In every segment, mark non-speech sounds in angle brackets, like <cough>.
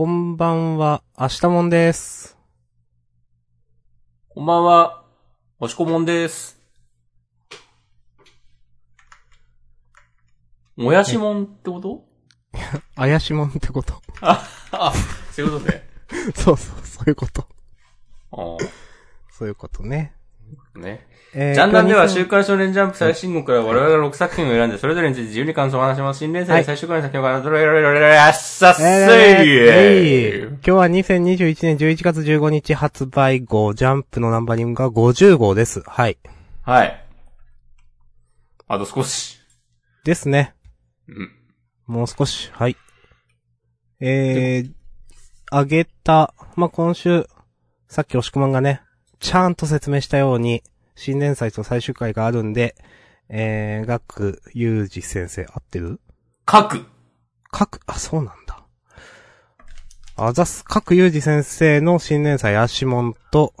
こんばんは、明日もんです。こんばんは、おしこもんです。もやしもんってこと？怪しもんってことあ、あ、そういうことね。<laughs> そうそう、そういうこと。あそういうことね。あ、ね。えージャンダンでは週刊少年ジャンプ最新号から我々が6作品を選んで、それぞれについて自由に感想を話します。新連はい載最終回の作品から、どれどれどれどれあっさっせいえー今日は2021年11月15日発売号、ジャンプのナンバリングが50号です。はい。はい。あと少し。ですね。うん。もう少し、はい。えー、あげた、まあ、今週、さっき押し込まんがね、ちゃんと説明したように、新連載と最終回があるんで、えー、学ゆうじ先生、合ってる？書く。各、あ、そうなんだ。あざす、各ゆうじ先生の新連載、アシモンと、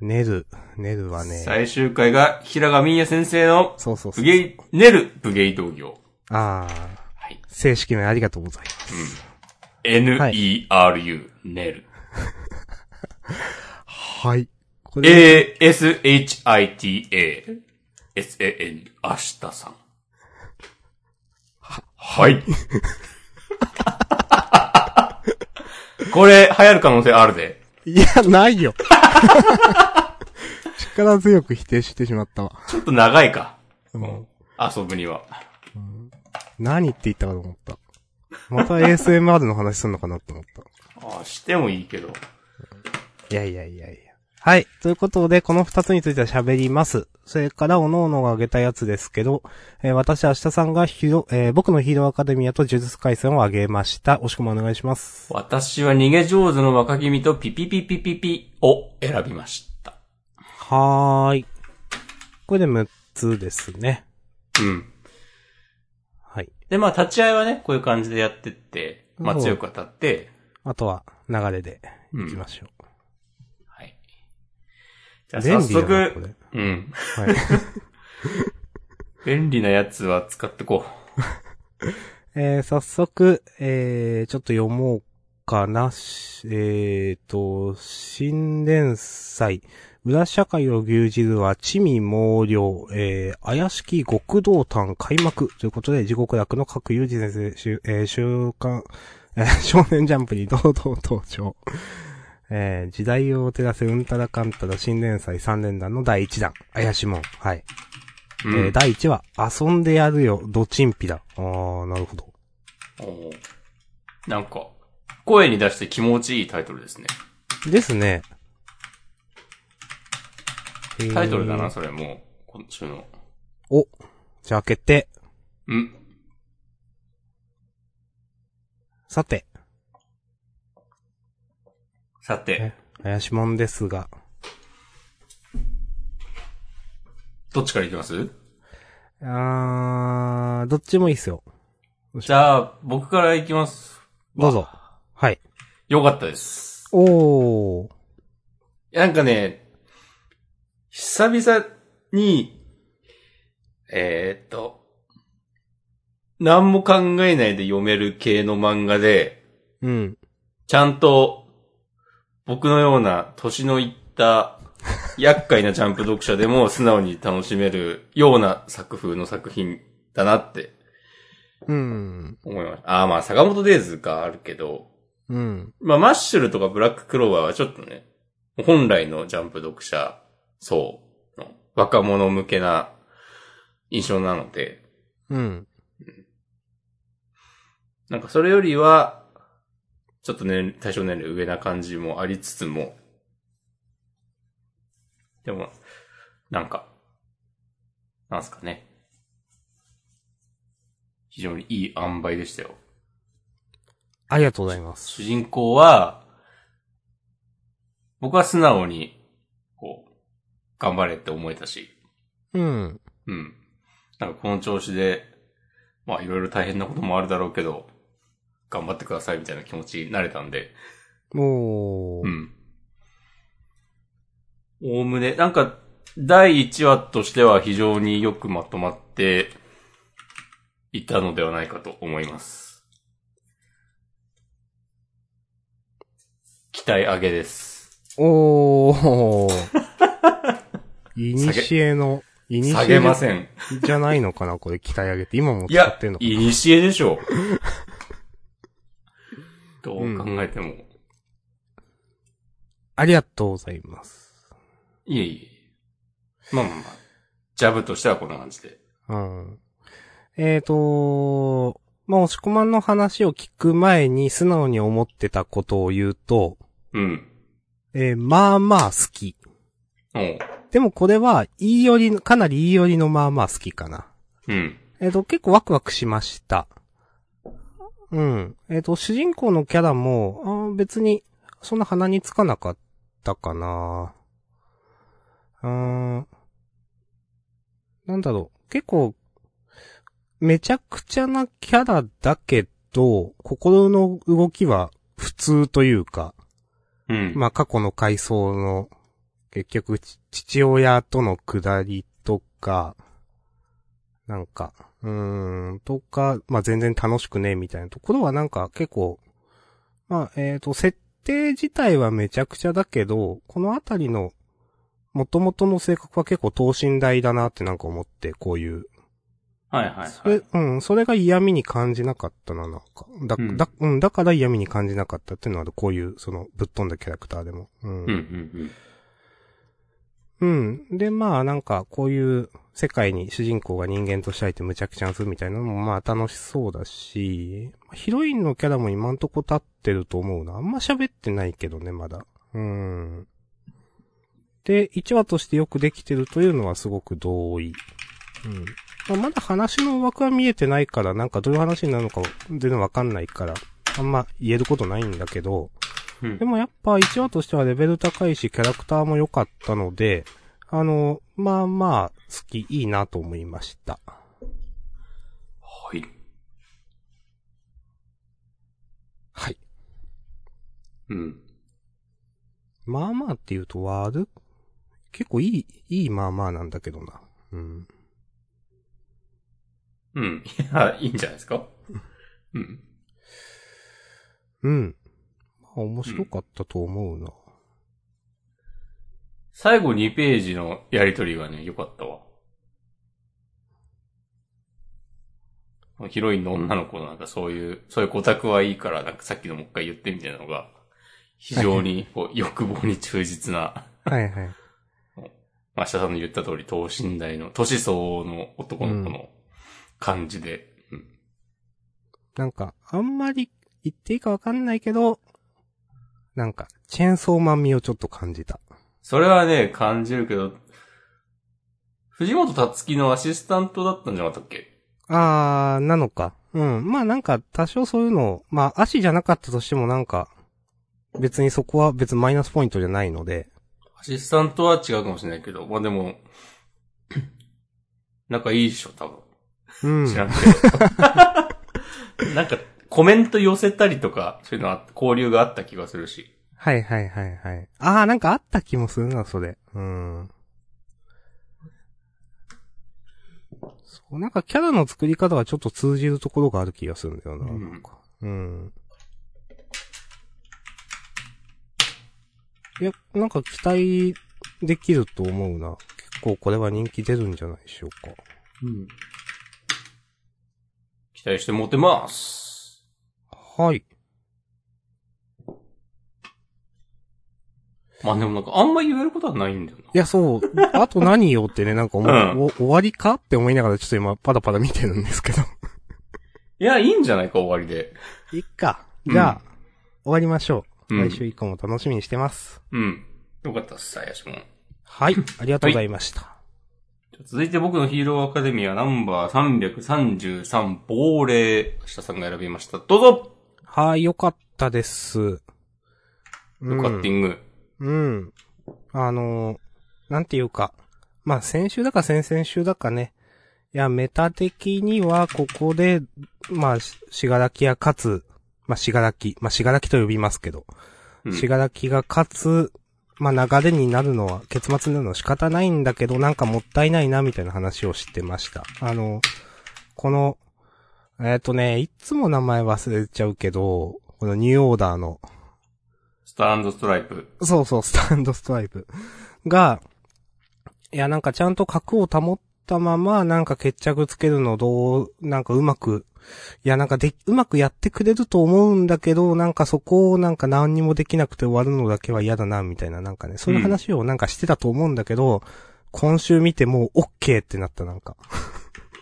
ネル、ネルはね、最終回が、平賀美也先生の、そうそうそう。武芸、ネル武芸道業。あー、はい。正式名ありがとうございます。N-E-R-U、ネル。<laughs> はい。これ、A-S-H-I-T-A、S-A-N、明日さん。はい。これ、流行る可能性あるで。いや、ないよ。<laughs> 力強く否定してしまったわ。ちょっと長いか。うん遊ぶには。何って言ったかと思った。また ASMR の話すんのかなって思った。あしてもいいけど。いやいやいやいや。はい。ということで、この二つについては喋ります。それから、おのおのが挙げたやつですけど、えー私、明日さんがヒーロー、えー僕のヒーローアカデミアと呪術回戦を挙げました。押し込まお願いします。私は逃げ上手の若君とピピピピピピを選びました。はーい。これで6つですね。うん。はい。で、まあ、立ち会いはね、こういう感じでやってって、まあ、うん強く当たって、あとは、流れで、いきましょう。はい。じゃあ、早速、れ。うん。はい。便利なやつは使ってこ <laughs> えー、早速、えー、ちょっと読もうかな。しえーと、新連載、裏社会を牛耳るは、地味猛量、えー、怪しき極道譚開幕ということで、地獄楽の各有事先生、しゅえー、週刊、えー少年ジャンプに堂々登場。えー、時代を照らせうんたらかんたら新連載3連弾の第1弾、怪しもん。はい。う。うん。えー、第1話、遊んでやるよ、ドチンピだ。あー、なるほど。おーなんか、声に出して気持ちいいタイトルですね。ですね。タイトルだな、えーそれもう、今週の。お、じゃあ開けて、うん。さて、さて、怪しもんですが、どっちからいきます？あー、どっちもいいっすよ。じゃあ、僕からいきます。どうぞ。はい。よかったです。おー。なんかね、久々に、えー、っと、何も考えないで読める系の漫画で、うん。ちゃんと、僕のような年のいった、厄介なジャンプ読者でも素直に楽しめるような作風の作品だなってうん。思いました。ああ、まあ、坂本デイズがあるけど、うん。まあ、マッシュルとかブラッククローバーはちょっとね、本来のジャンプ読者層の若者向けな印象なので、うん。なんかそれよりは、ちょっとね、対象年齢上な感じもありつつも、でも、なんか、なんすかね。非常にいい塩梅でしたよ。ありがとうございます。主人公は、僕は素直に、こう、頑張れって思えたし、うん。うん。なんかこの調子で、まあいろいろ大変なこともあるだろうけど、頑張ってくださいみたいな気持ちになれたんで、おー。うん。おおむね、なんか、第1話としては非常によくまとまっていたのではないかと思います。待上げです。おー。<laughs> いにしえの、いにし下げえません。じゃないのかなこれ鍛え上げて。今もいや使ってんの、かいにしえでしょう。どう考えても。ありがとうございます。いえいえ。まあまあまあ。ジャブとしてはこんな感じで。うん。えーと、まあ、押し込まんの話を聞く前に素直に思ってたことを言うと、うん。えーまあまあ好き。おう。でもこれは、いいよりの、かなりいいよりのまあまあ好きかな。うん。えっ、と、結構ワクワクしました。うん。えっ、と、主人公のキャラも、あー別に、そんな鼻につかなかったかな。うーん。なんだろう。結構、めちゃくちゃなキャラだけど、心の動きは普通というか、うん。まあ過去の回想の、結局ち父親との下りとか、なんか、うーん、とか、まあ全然楽しくねえみたいなところはなんか結構、まあえっ、と、設定自体はめちゃくちゃだけど、このあたりの元々の性格は結構等身大だなってなんか思って、こういう。はいはいそれはい。、うん、それが嫌味に感じなかったな、なんか。だ、うんだ、うん、だから嫌味に感じなかったっていうのは、こういう、その、ぶっ飛んだキャラクターでも。うんうんうんうん。で、まあなんか、こういう世界に主人公が人間として入って無茶苦茶にするみたいなのもまあ楽しそうだし、ヒロインのキャラも今んとこ立ってると思うな。あんま喋ってないけどね、まだ。うん。で、1話としてよくできてるというのはすごく同意。うん。まあ、まだ話の枠は見えてないから、なんかどういう話になるのか全然わかんないから、あんま言えることないんだけど、うん。でもやっぱ1話としてはレベル高いし、キャラクターも良かったので、あの、まあまあ、好き、いいなと思いました。はい。はい。うん。まあまあって言うと悪、結構いい、いいまあまあなんだけどな。うん。うん。<laughs> いや、いいんじゃないですか？うん。うん。まあ面白かったと思うな。最後2ページのやりとりがね、良かったわ。ヒロインの女の子のなんかそういう、そういうオタクはいいから、なんかさっきのもう一回言ってみたいなのが、非常にこう欲望に忠実な、はいはい。まあ、下さんの言った通り、等身大の、年相応の男の子の感じで、うんなんか、あんまり言っていいかわかんないけど、なんか、チェーンソーマン味をちょっと感じた。それはね、感じるけど、藤本達樹のアシスタントだったんじゃなかったっけ？あー、なのか。うん。まあなんか、多少そういうのを、まあ足じゃなかったとしてもなんか、別にそこは別にマイナスポイントじゃないので、アシスタントは違うかもしれないけど、まあでも、<clears throat> 仲いいでしょ、多分。うん。知らんけど。<laughs> なんか、コメント寄せたりとか、そういうのは、交流があった気がするし。はいはいはいはい。あー、なんかあった気もするな、それ。うん。そう、なんかキャラの作り方はちょっと通じるところがある気がするんだよな、うんなんか。うん。いや、なんか期待できると思うな。結構これは人気出るんじゃないでしょうか。うん。期待して持てます。はい。まあでもなんか、あんま言えることはないんだよな。いや、そう。あと何よってね、なんか思う、うんお終わりかって思いながらちょっと今パラパラ見てるんですけど。いや、いいんじゃないか、終わりで。いっか。じゃあ、うん終わりましょう。うん来週以降も楽しみにしてます。うん。よかったっす、さやしも。はい。<laughs> ありがとうございました。続いて僕のヒーローアカデミアナンバー333亡霊。下さんが選びました。どうぞはい、よかったです。よかッティング。うん。あのーなんていうか。まあ、先週だか先々週だかね。いや、メタ的には、ここで、まあ、ししがらきや勝つ、まあ、しがらき、まあ、しがらきと呼びますけど、うんしがらきが勝つ、まあ、流れになるのは、結末になるのは仕方ないんだけど、なんかもったいないな、みたいな話をしてました。あの、この、えっ、とね、いつも名前忘れちゃうけど、このニューオーダーの、スタンドストライプ。そうそう、スタンドストライプ。が、いや、なんかちゃんと角を保ったまま、なんか決着つけるのどう、なんかうまく、いや、なんかで、うまくやってくれると思うんだけど、なんかそこをなんか何にもできなくて終わるのだけは嫌だな、みたいな、なんかね、そういう話をなんかしてたと思うんだけど、今週見てもう OK ってなった、なんか。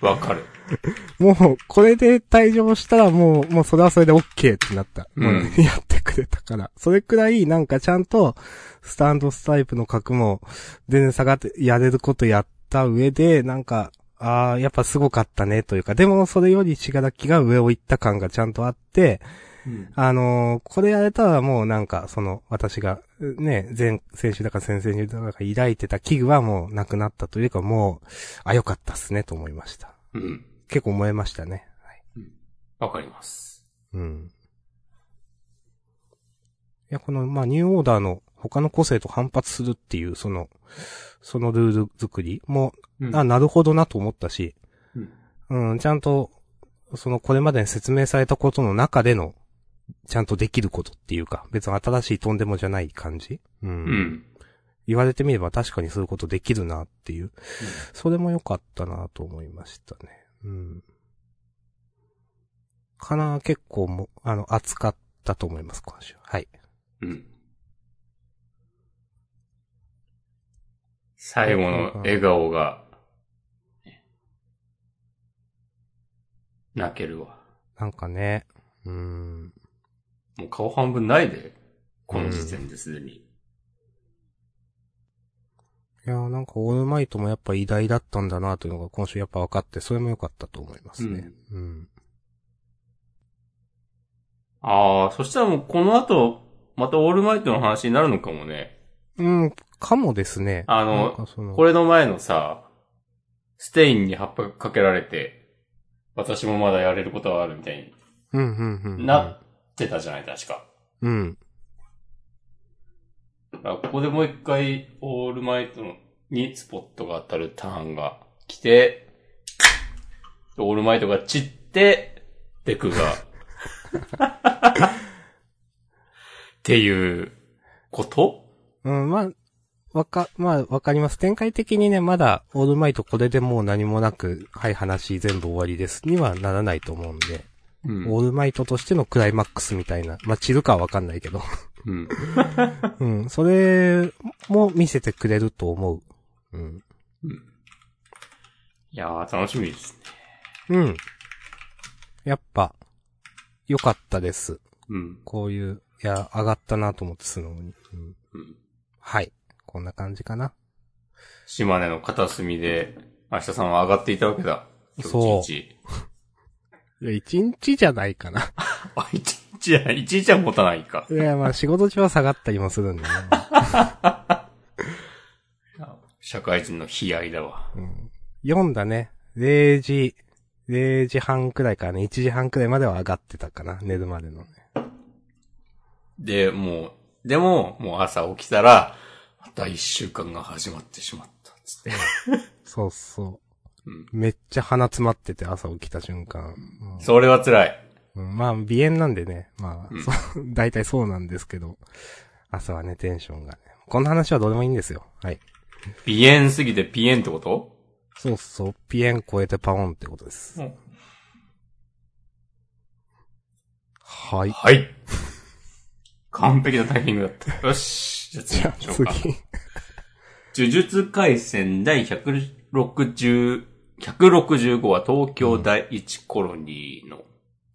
わかる。<laughs> もう、これで退場したらもう、もうそれはそれで OK ってなった。うんやってくれたから。それくらい、なんかちゃんと、スタンドスタイプの角も、全然下がって、やれることやった上で、なんか、ああ、やっぱすごかったね、というか、でもそれよりしがらきが上を行った感がちゃんとあって、うん。あのーこれやれたらもうなんか、その、私が、ね、前、先週だか先々週だか抱いてた危惧はもうなくなったというか、もう、あ、よかったっすね、と思いました。うん。結構思えましたね。はい。わかります。うん。いや、この、まあ、ニューオーダーの他の個性と反発するっていう、その、そのルール作りも、うんあ、なるほどなと思ったし、うん。うん、ちゃんと、その、これまでに説明されたことの中での、ちゃんとできることっていうか、別に新しいとんでもじゃない感じうん。うん。言われてみれば確かにそういうことできるなっていう。それも良かったなと思いましたね。うん。かな結構も、あの、熱かったと思います、今週。はい。うん。最後の笑顔が、泣けるわ。なんかね、うん。もう顔半分ないで。この時点ですでに。いやーなんかオールマイトもやっぱ偉大だったんだなというのが今週やっぱ分かって、それも良かったと思いますね。うん。ああ、そしたらもうこの後、またオールマイトの話になるのかもね。うん、かもですね。あののこれの前のさ、ステインに葉っぱかけられて、私もまだやれることはあるみたいうん、うん、うん。になってたじゃない、確か。うん。ここでもう一回、オールマイトにスポットが当たるターンが来て、オールマイトが散って、デクが、っていうこと？うん、まあ、わか、まあ、わかります。展開的にね、まだ、オールマイトこれでもう何もなく、はい、話全部終わりです。にはならないと思うんで、うん。オールマイトとしてのクライマックスみたいな、まあ、散るかはわかんないけど、うん。うん、<laughs> それも見せてくれると思う。うん。いやー、楽しみですね。うん。やっぱ、良かったです。うん。こういう、いや、上がったなと思って素直に。うん。うん。はい。こんな感じかな。島根の片隅で、明日さんは上がっていたわけだ。そう今日一日。いや、一日じゃないかな。<laughs> あ、一日じゃない、一日は持たないか。いや、まあ仕事中は下がったりもするんでね。<laughs> 社会人の悲哀だわ。うん、読んだね。0時、0時半くらいからね、1時半くらいまでは上がってたかな。寝るまでのね。で、もう、でも、もう朝起きたら、また一週間が始まってしまった。つって。そうそう。うん。めっちゃ鼻詰まってて朝起きた瞬間。うんそれは辛い。うんまあ、鼻炎なんでね。まあ、うんそう、<laughs> 大体そうなんですけど。朝はね、テンションがね。こんな話はどうでもいいんですよ。はい。鼻炎すぎてピエンってこと？そうそう、ピエン超えてパオンってことです。うんはい。はい。完璧なタイミングだった。よし。じゃあ次じゃあ行きましょうか。次。呪術回戦第160、165は東京第一コロニーの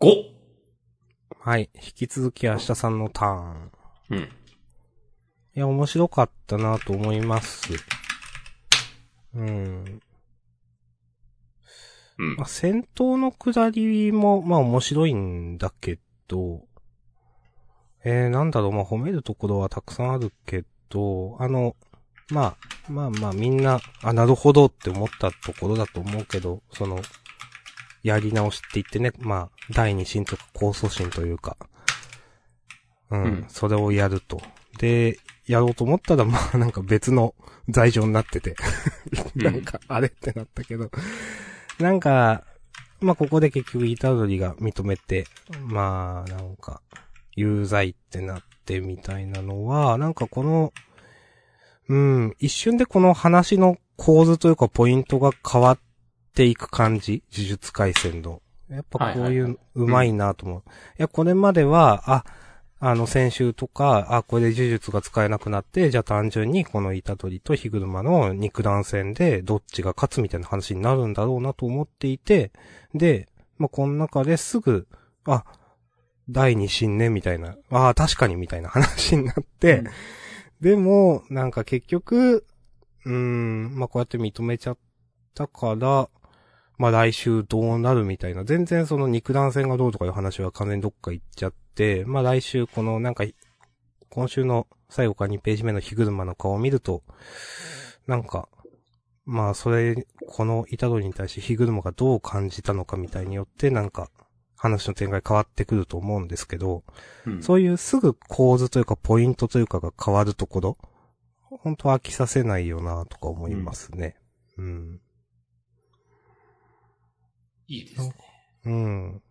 5。はい。引き続き明日さんのターン。うん。いや、面白かったなと思います。うん。うんまあ、。戦闘の下りも、まあ面白いんだけど、えー、なんだろう、まあ褒めるところはたくさんあるけど、あの、まあ、まあまあみんな、あ、なるほどって思ったところだと思うけど、その、やり直しって言ってね、まあ、第二審とか控訴審というか、うん、うん。それをやると。で、やろうと思ったら、まあ <laughs> なんか別の罪状になってて、うん。なんか、あれってなったけど、なんか、まあ、ここで結局、イタドリが認めて、まあ、なんか、有罪ってなって、ってみたいなのは、なんかこの、うん、一瞬でこの話の構図というかポイントが変わっていく感じ？呪術回戦の。やっぱこういう、うまいなと思う。いや、これまでは、あ、あの、先週とか、あ、これで呪術が使えなくなって、じゃあ単純にこのイタドリとヒグルマの肉弾戦でどっちが勝つみたいな話になるんだろうなと思っていて、で、まあ、この中ですぐ、あ、第二新年みたいな、ああ、確かにみたいな話になって、うんでも、なんか結局、うーん、まあ、こうやって認めちゃったから、まあ、来週どうなるみたいな、全然その肉弾戦がどうとかいう話は完全にどっか行っちゃって、まあ、来週このなんか、今週の最後から2ページ目のヒグルマの顔を見ると、なんか、まあ、それ、このイタドリに対してヒグルマがどう感じたのかみたいによって、なんか、話の展開変わってくると思うんですけど、うんそういうすぐ構図というかポイントというかが変わるところ、本当飽きさせないよなとか思いますね。うん。いいですね。うん。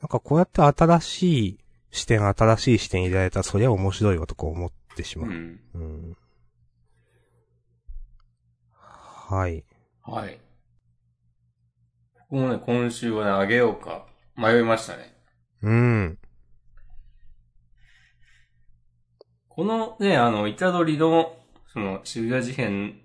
なんかこうやって新しい視点、新しい視点入れられたらそりゃ面白いわとか思ってしまう。うん。うん。はい。はい。僕もね、今週はね、あげようか、迷いましたね。うん。このね、あの、イタドリの、その、渋谷事変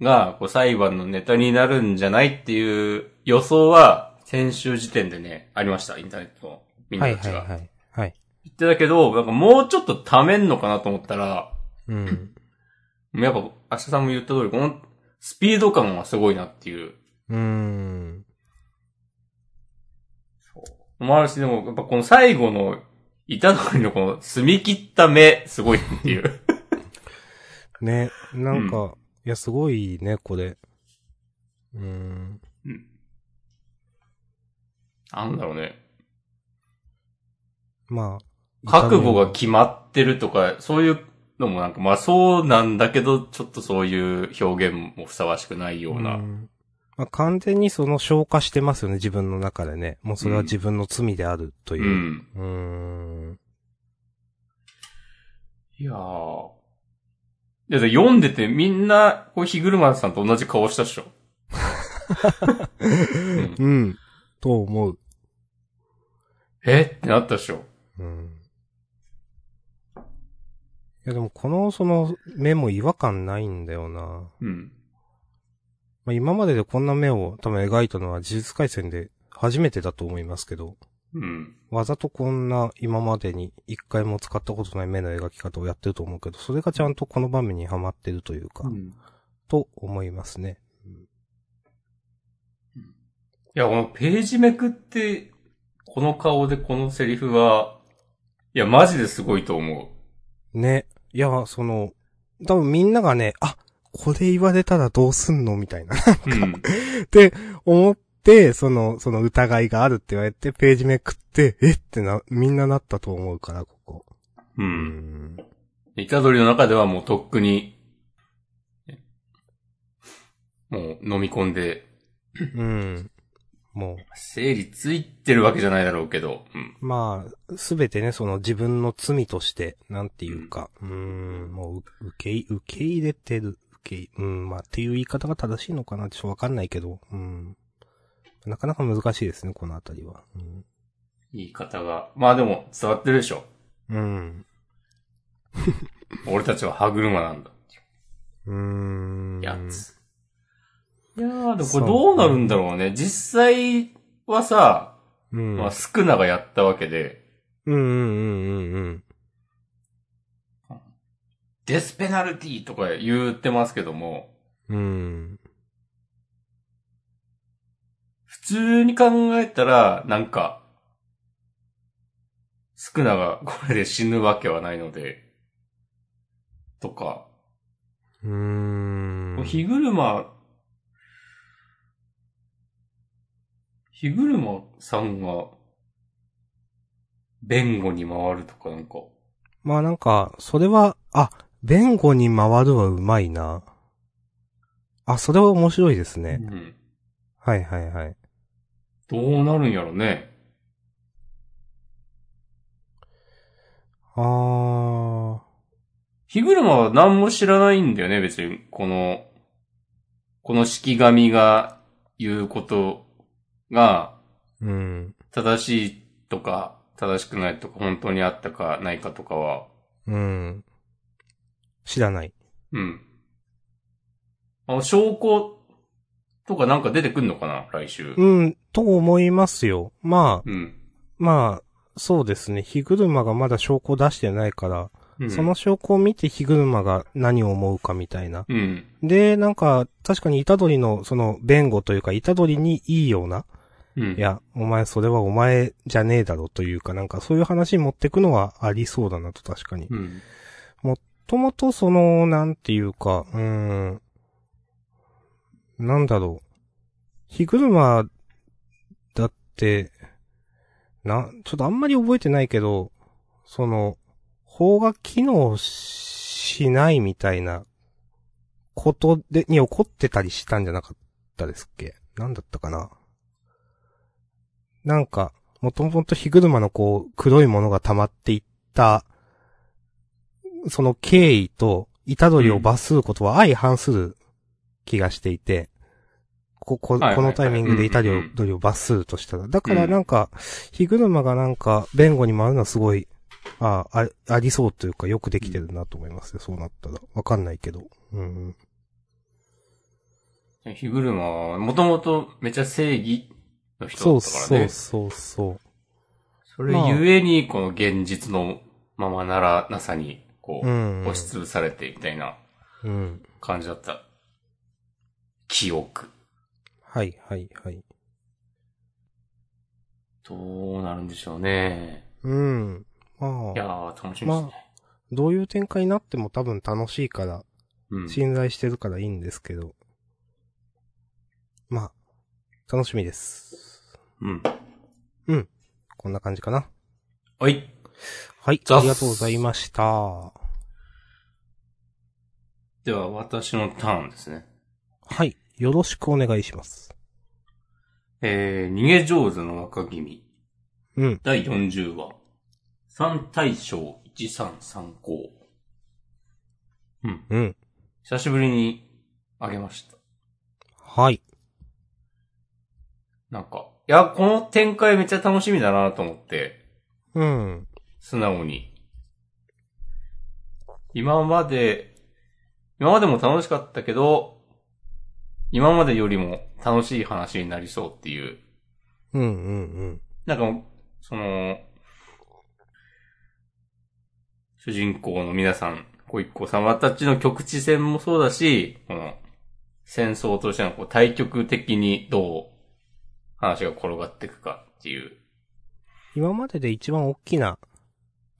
が、こう、裁判のネタになるんじゃないっていう予想は、先週時点でね、ありました、インターネットのみんはないたちが。はいはい。はい。言ってたけど、なんかもうちょっと溜めんのかなと思ったら、うん。やっぱ、明日さんも言った通り、このスピード感はすごいなっていう。うん。そう。もあるし、でも、やっぱこの最後の、板通りのこの澄み切った目、すごいっていう。<laughs> ね、なんか、いや、すごいね、これ。うん。うん。なんだろうね。まあ。覚悟が決まってるとか、そういうのもなんか、まあそうなんだけど、ちょっとそういう表現もふさわしくないような。んまあ、完全にその消化してますよね、自分の中でね。もうそれは自分の罪であるとういう。ん。うーん。いやー。いや、で読んでてみんな、こう、ヒグルマンさんと同じ顔したっしょ。<laughs> うんうん。と思う。え？ってなったっしょ。うん。いやでもこのその目も違和感ないんだよな。うん。まあ、今まででこんな目を多分描いたのは呪術回戦で初めてだと思いますけど、うん。わざとこんな今までに一回も使ったことない目の描き方をやってると思うけど、それがちゃんとこの場面にはまってるというか、うん。と思いますね。いや、このページめくって、この顔でこのセリフは、いや、マジですごいと思ね。いや、その、多分みんながね、あ、これ言われたらどうすんのみたいな。う。うん。って思って、その、その疑いがあるって言われて、ページめくって、えってな、みんななったと思うから、ここ。う。うんん。イタドリの中ではもうとっくに、もう飲み込んで、うん。も整理ついてるわけじゃないだろうけど、うん。う、まあ、すべてね、その自分の罪として、なんていうか、うーん、もう、受けい、受け入れてる、受け、うん、まあ、っていう言い方が正しいのかなちょっとわかんないけど、うん。なかなか難しいですね、このあたりは。うん。言い方が。まあでも伝わってるでしょ。うん。俺たちは歯車なんだ。うーん。やつ。いやー、でもこれどうなるんだろうね。実際はさ、うん。まあ、スクナがやったわけで、うんうんうんうんうん。デスペナルティとか言ってますけども、うん。通に考えたら、なんか、スクナがこれで死ぬわけはないので、とか、うーん。ヒグルマ、ヒグルマさんが、弁護に回るとかなんか、まあなんか、それは、あ、弁護に回るはうまいな。あ、それは面白いですね。うん。はいはいはい。どうなるんやろね。あー。日車は何も知らないんだよね、別に。この、この式神が言うことがうん。正しいとか正しくないとか本当にあったかないかとかは、うん。知らない。うん。あの、証拠とかなんか出てくんのかな来週。うん、と思いますよ。まあ、うん。まあ、そうですね。火車がまだ証拠出してないから、うんその証拠を見て火車が何を思うかみたいな。うん。で、なんか、確かに虎取の、その、弁護というか、虎取にいいような、うん。いや、お前それはお前じゃねえだろというか、なんかそういう話に持ってくのはありそうだなと確かに。うん。ともとその、なんていうか、うーん、なんだろう。火車だって、な、ちょっとあんまり覚えてないけど、その、法が機能しないみたいなことで、に起こってたりしたんじゃなかったですっけ？なんだったかな？なんか、もともと火車のこう、黒いものが溜まっていった、その経緯と、虎取を罰することは相反する気がしていて、こ、こ、このタイミングで虎うんうんうん取を罰するとしたら。だからなんか、火車がなんか、弁護に回るのはすごい、ああ、ありそうというか、よくできてるなと思いますよ、そうなったら。わかんないけど。うんうん。火車は、もともとめちゃ正義の人そうだったからね。そうそうそう。それゆえに、この現実のままならなさに、こう。押しつぶされてみたいなうん。感じだった。記憶。はい、はい、はい。どうなるんでしょうね。うん。まいやあ、ー、楽しみですね。どういう展開になっても多分楽しいから、うん。信頼してるからいいんですけど。まあ、楽しみです。うん。こんな感じかな。はい。はい、ありがとうございました。では、私のターンですね。はい、よろしくお願いします。えー、逃げ上手の若君。うん、第40話。三大将一三三校。うん。うん、久しぶりにあげました。はい。なんか、いや、この展開めっちゃ楽しみだなと思って、うん、素直に。今まで、今までも楽しかったけど、今までよりも楽しい話になりそうっていう。うん、うん、うん。なんか、その、主人公の皆さん、ご一行様たちの局地戦もそうだし、この、戦争としてのこう対局的にどう話が転がっていくかっていう。今までで一番大きな、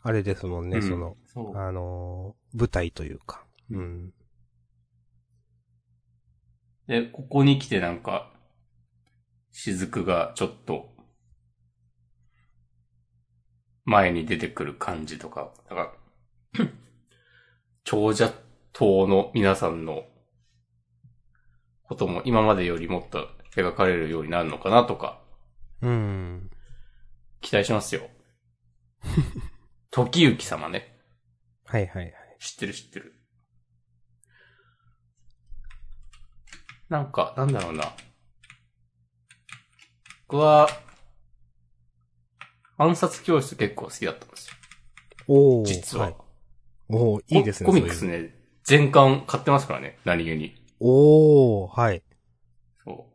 あれですもんね、うんその、そう。あのー舞台というか。うん。で、ここに来てなんか、雫がちょっと、前に出てくる感じとか、だから、<clears throat> 長者党の皆さんのことも今までよりもっと描かれるようになるのかなとか、うん。期待しますよ。<laughs> 時行様ね。はいはいはい。知ってる知ってる。なんか、なんだろうな。僕は、暗殺教室結構好きだったんですよ。おー。実は。い、おー、いいですね。ココミックスね、全巻買ってますからね、何気に。おー、はい。そ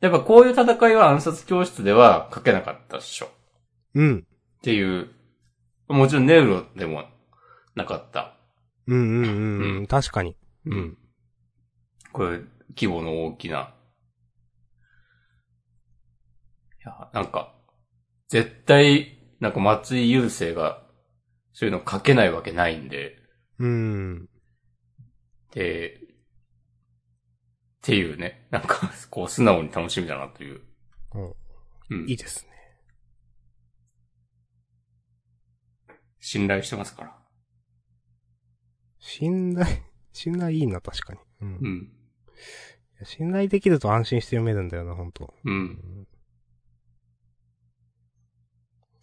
う。やっぱこういう戦いは暗殺教室では書けなかったっしょ。うん。っていう、もちろんネウロでもなかった。うんうんうん、うんう確かに。ううんん。これ、規模の大きな。いや、なんか、絶対、なんか松井優生が、そういうの書けないわけないんで、うん。で、っていうね、なんか、こう、素直に楽しみだなという。うんうんいいですね。信頼してますから。信頼、信頼いいな、確かに。うん。いうん。や信頼できると安心して読めるんだよな、本当うん。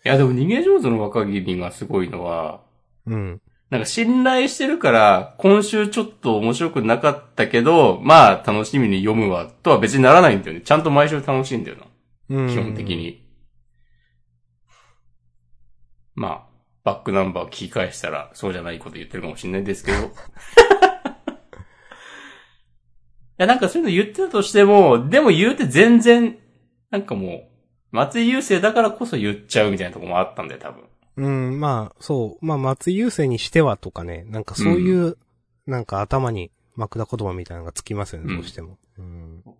いや、でも逃げ上手の若君がすごいのは、うん。なんか信頼してるから、今週ちょっと面白くなかったけど、まあ楽しみに読むわ、とは別にならないんだよね。ちゃんと毎週楽しいんだよな。うん。基本的。に。まあ、バックナンバー聞き返したら、そうじゃないこと言ってるかもしれないですけど。<laughs> いや、なんかそういうの言ってたとしても、でも言うて全然、なんかもう、松井優生だからこそ言っちゃうみたいなとこもあったんだよ、多分。うん、まあ、そう。まあ、松井優生にしてはとかね、なんかそういう、なんか頭に枕言葉みたいなのがつきますよね、うんどうしても。うん。こ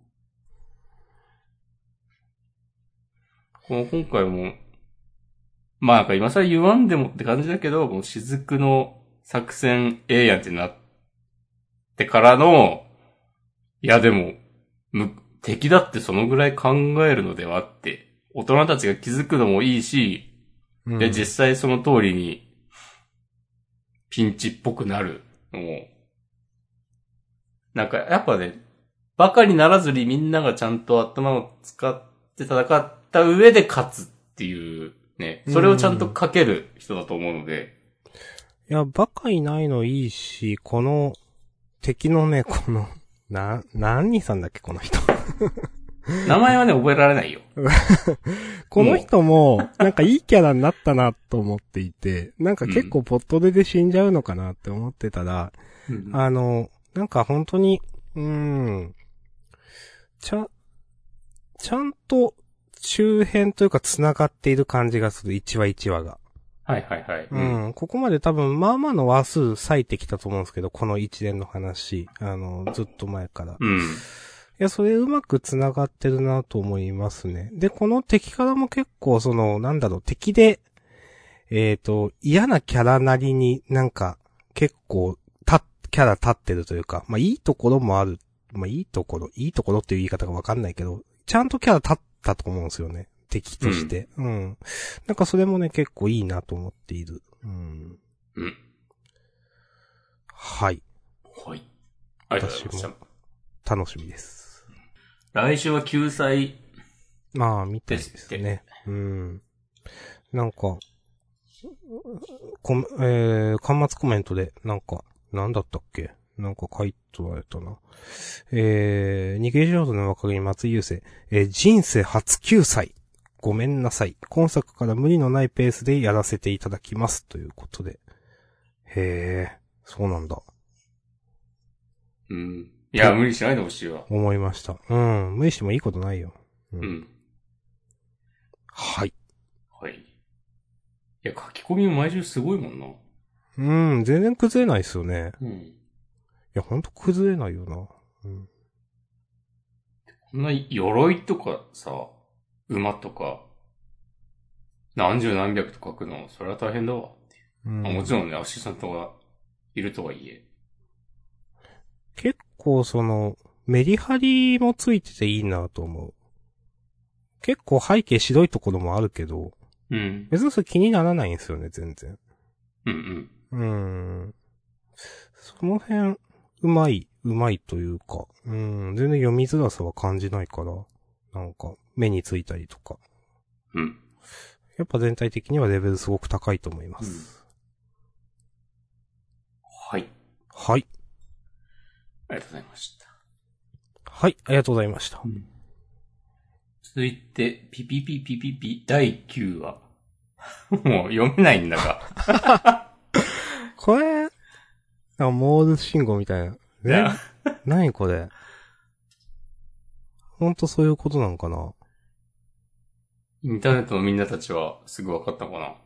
の今回も、まあなんか今更言わんでもって感じだけど、もう雫の作戦ええやんってなってからの、いやでも、む、敵だってそのぐらい考えるのではって、大人たちが気づくのもいいし、うん。で、実際その通りに、ピンチっぽくなるのも、なんかやっぱね、バカにならずにみんながちゃんと頭を使って戦った上で勝つっていうね、それをちゃんとかける人だと思うので、いや、バカいないのいいし、この、敵のね、この、な、何人さんだっけ、この人？<laughs> 名前はね、覚えられないよ。<laughs> この人も、なんかいいキャラになったなと思っていて、なんか結構ポットでで死んじゃうのかなって思ってたら、あの、なんか本当に、うーん、ちゃ、ちゃんと周辺というか繋がっている感じがする、1話1話が。はいはいはい。うん、ここまで多分、まあまあの話数割いてきたと思うんですけど、この一連の話。あの、ずっと前から。いうん。や、それうまく繋がってるなと思いますね。で、この敵からも結構、その、なんだろう、敵で、えっ、と、嫌なキャラなりになんか、結構、た、キャラ立ってるというか、まあいいところもある。まあいいところ、いいところっていう言い方がわかんないけど、ちゃんとキャラ立ったと思うんですよね。敵として。うん。なんかそれもね、結構いいなと思っている。うん。うん。はい。はい。ありがとうございました。楽しみです。来週は救済、まあ、見たいですね。うん。なんか、こえー、端末コメントで、なんか、なんだったっけ？なんか書いてられたな。えー、逃げ上手の若気松井優生、えー、人生初救済。ごめんなさい。今作から無理のないペースでやらせていただきます。ということで。へえ、そうなんだ。うん。いや、無理しないでほしいわ。思いました。うん。無理してもいいことないよ。ううん。はい。はい。いや、書き込みも毎週すごいもんな。うん、全然崩れないですよね。うん。いや、ほんと崩れないよな。うん。こんな鎧とかさ、馬とか、何十何百と書くの、それは大変だわ。うんまあもちろんね、アシスタントがいるとはいえ。結構その、メリハリもついてていいなと思う。結構背景白いところもあるけど、うん。別にそれ気にならないんですよね、全然。うんうん。うーん。その辺、うまい、うまいというか、うん、全然読みづらさは感じないから、なんか、目についたりとか。うん。やっぱ全体的にはレベルすごく高いと思います。はい。はい。ありがとうございました。はい、ありがとうございました。続いて、ピピピピピピ第9話。<laughs> もう読めないんだが。これ、なモール信号みたいな。いやえ何これ？ほんとそういうことなんかな？インターネットのみんなたちはすぐ分かったのか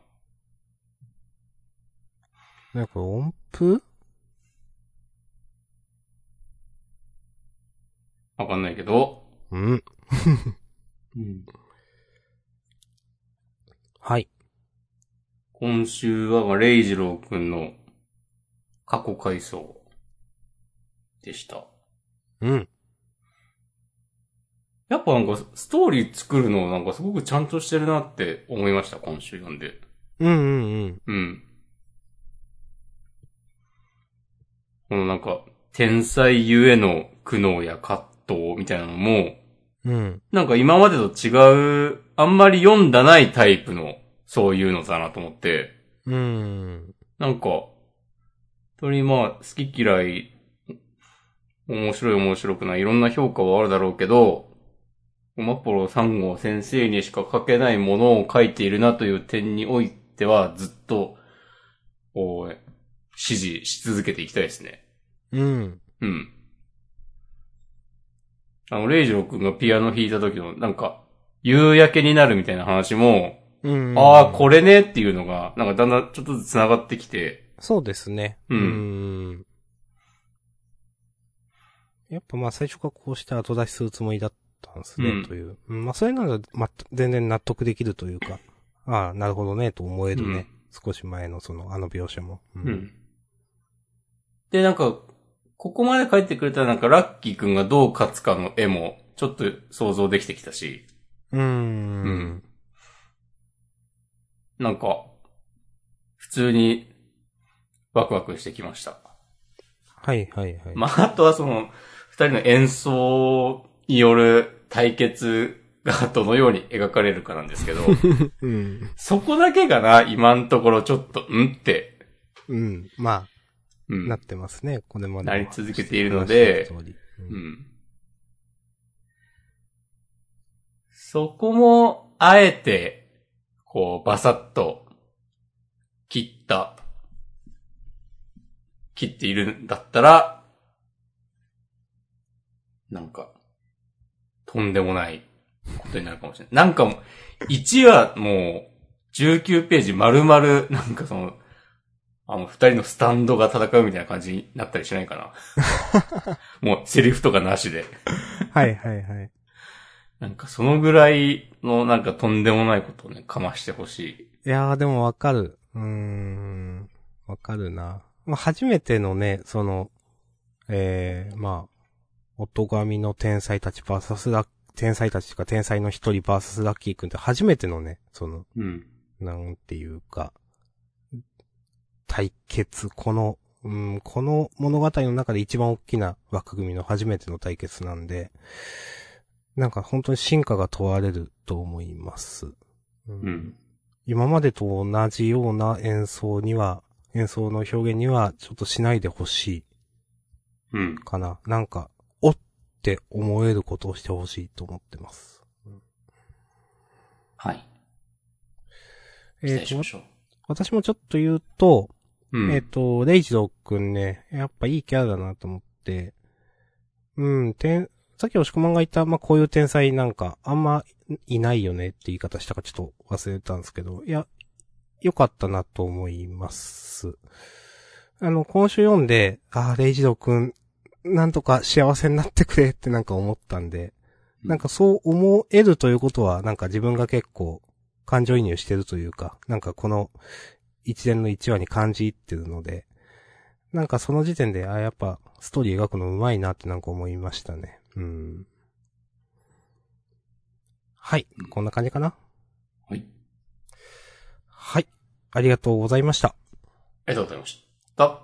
な？なんか音符？わかんないけど。うん。うん。はい。今週は、まあ、レイジローくんの過去回想でした。うん。やっぱなんかストーリー作るのなんかすごくちゃんとしてるなって思いました、今週読んで。うんうんうん。うん。このなんか、天才ゆえの苦悩や葛藤みたいなのも、うん。なんか今までと違う、あんまり読んだないタイプのそういうのだなと思って、うん。なんか、本当にまあ、好き嫌い、面白い面白くない、いろんな評価はあるだろうけど、マポロ3号先生にしか書けないものを書いているなという点においては、ずっと、こう、支持し続けていきたいですね。うん。うん。あの、レイジロー君がピアノ弾いた時の、なんか、夕焼けになるみたいな話も、うん。ああ、これねっていうのが、なんかだんだんちょっとずつ繋がってきて、そうですね。うんんやっぱまあ最初からこうして後出しするつもりだったんですね、うんという。うんまあそういうのは、ま、全然納得できるというか、ああ、なるほどね、と思えるね。少し前のその、あの描写も。うう。ん。で、なんか、ここまで書いてくれたらなんかラッキーくんがどう勝つかの絵も、ちょっと想像できてきたし、うー。うんんなんか、普通に、ワクワクしてきました。はいはいはい。まあ、あとはその、二人の演奏による対決がどのように描かれるかなんですけど、<laughs> うん。そこだけがな、今のところちょっと、んって、うん。まあ、うん。なってますね、これまで。なり続けているのでうんうん。そこも、あえて、こう、バサッと、切った、切っているんだったら、なんか、とんでもないことになるかもしれない。なんかもう、1話もう、19ページ丸々、なんかその、あの、二人のスタンドが戦うみたいな感じになったりしないかな。<laughs> もう、セリフとかなしで。はいはいはい。なんかそのぐらいのなんかとんでもないことをね、かましてほしい。いやーでもわかる。うーん。わかるな。まあ、初めてのね、その、えー、まあ、音神の天才たちバーサスラッ、天才たちとか天才の一人バーサスラッキーくんって初めてのね、その、うん。なんていうか、対決、この、うん、この物語の中で一番大きな枠組みの初めての対決なんで、なんか本当に進化が問われると思います。うんうん。今までと同じような演奏には、演奏の表現にはちょっとしないでほしいうん。かな。なんか、おって思えることをしてほしいと思ってます。はい。期えっ、と、待しましょう。私もちょっと言うと、うん。えっ、と、レイジローくんね、やっぱいいキャラだなと思って、うん、天、さっき押し込まんが言った、まあ、こういう天才なんか、あんまいないよねって言い方したかちょっと忘れたんですけど、いや、良かったなと思います。あの、今週読んで、あーレイジローくん、なんとか幸せになってくれってなんか思ったんで、うんなんかそう思えるということは、なんか自分が結構感情移入してるというか、なんかこの一連の一話に感じ入ってるので、なんかその時点で、あ、やっぱストーリー描くの上手いなってなんか思いましたね。うん。はいうん。こんな感じかなはい。はい。ありがとうございました。ありがとうございました。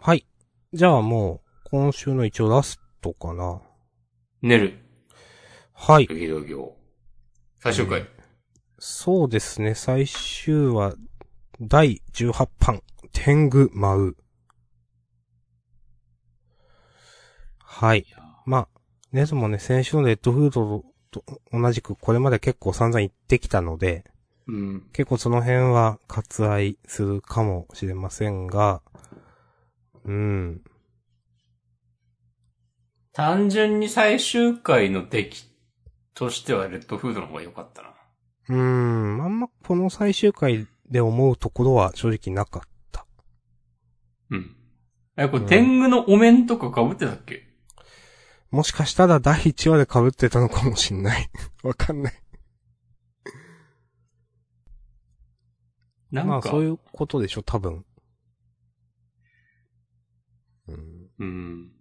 はい。じゃあもう、今週の一応ラストかな。寝る。はい。最終回。そうですね、最終話、第18版、天狗舞う。はい。まあ、ネズもね、先週のレッドフードと同じくこれまで結構散々言ってきたので、うん。結構その辺は割愛するかもしれませんが、うん。単純に最終回の出来としてはレッドフードの方が良かったな。うーん、あんまこの最終回で思うところは正直なかった。うん。え、これ天狗のお面とか被ってたっけ？もしかしたら第1話で被ってたのかもしんない。<laughs> わかんない。なんか、まあそういうことでしょ、多分。うん。うん。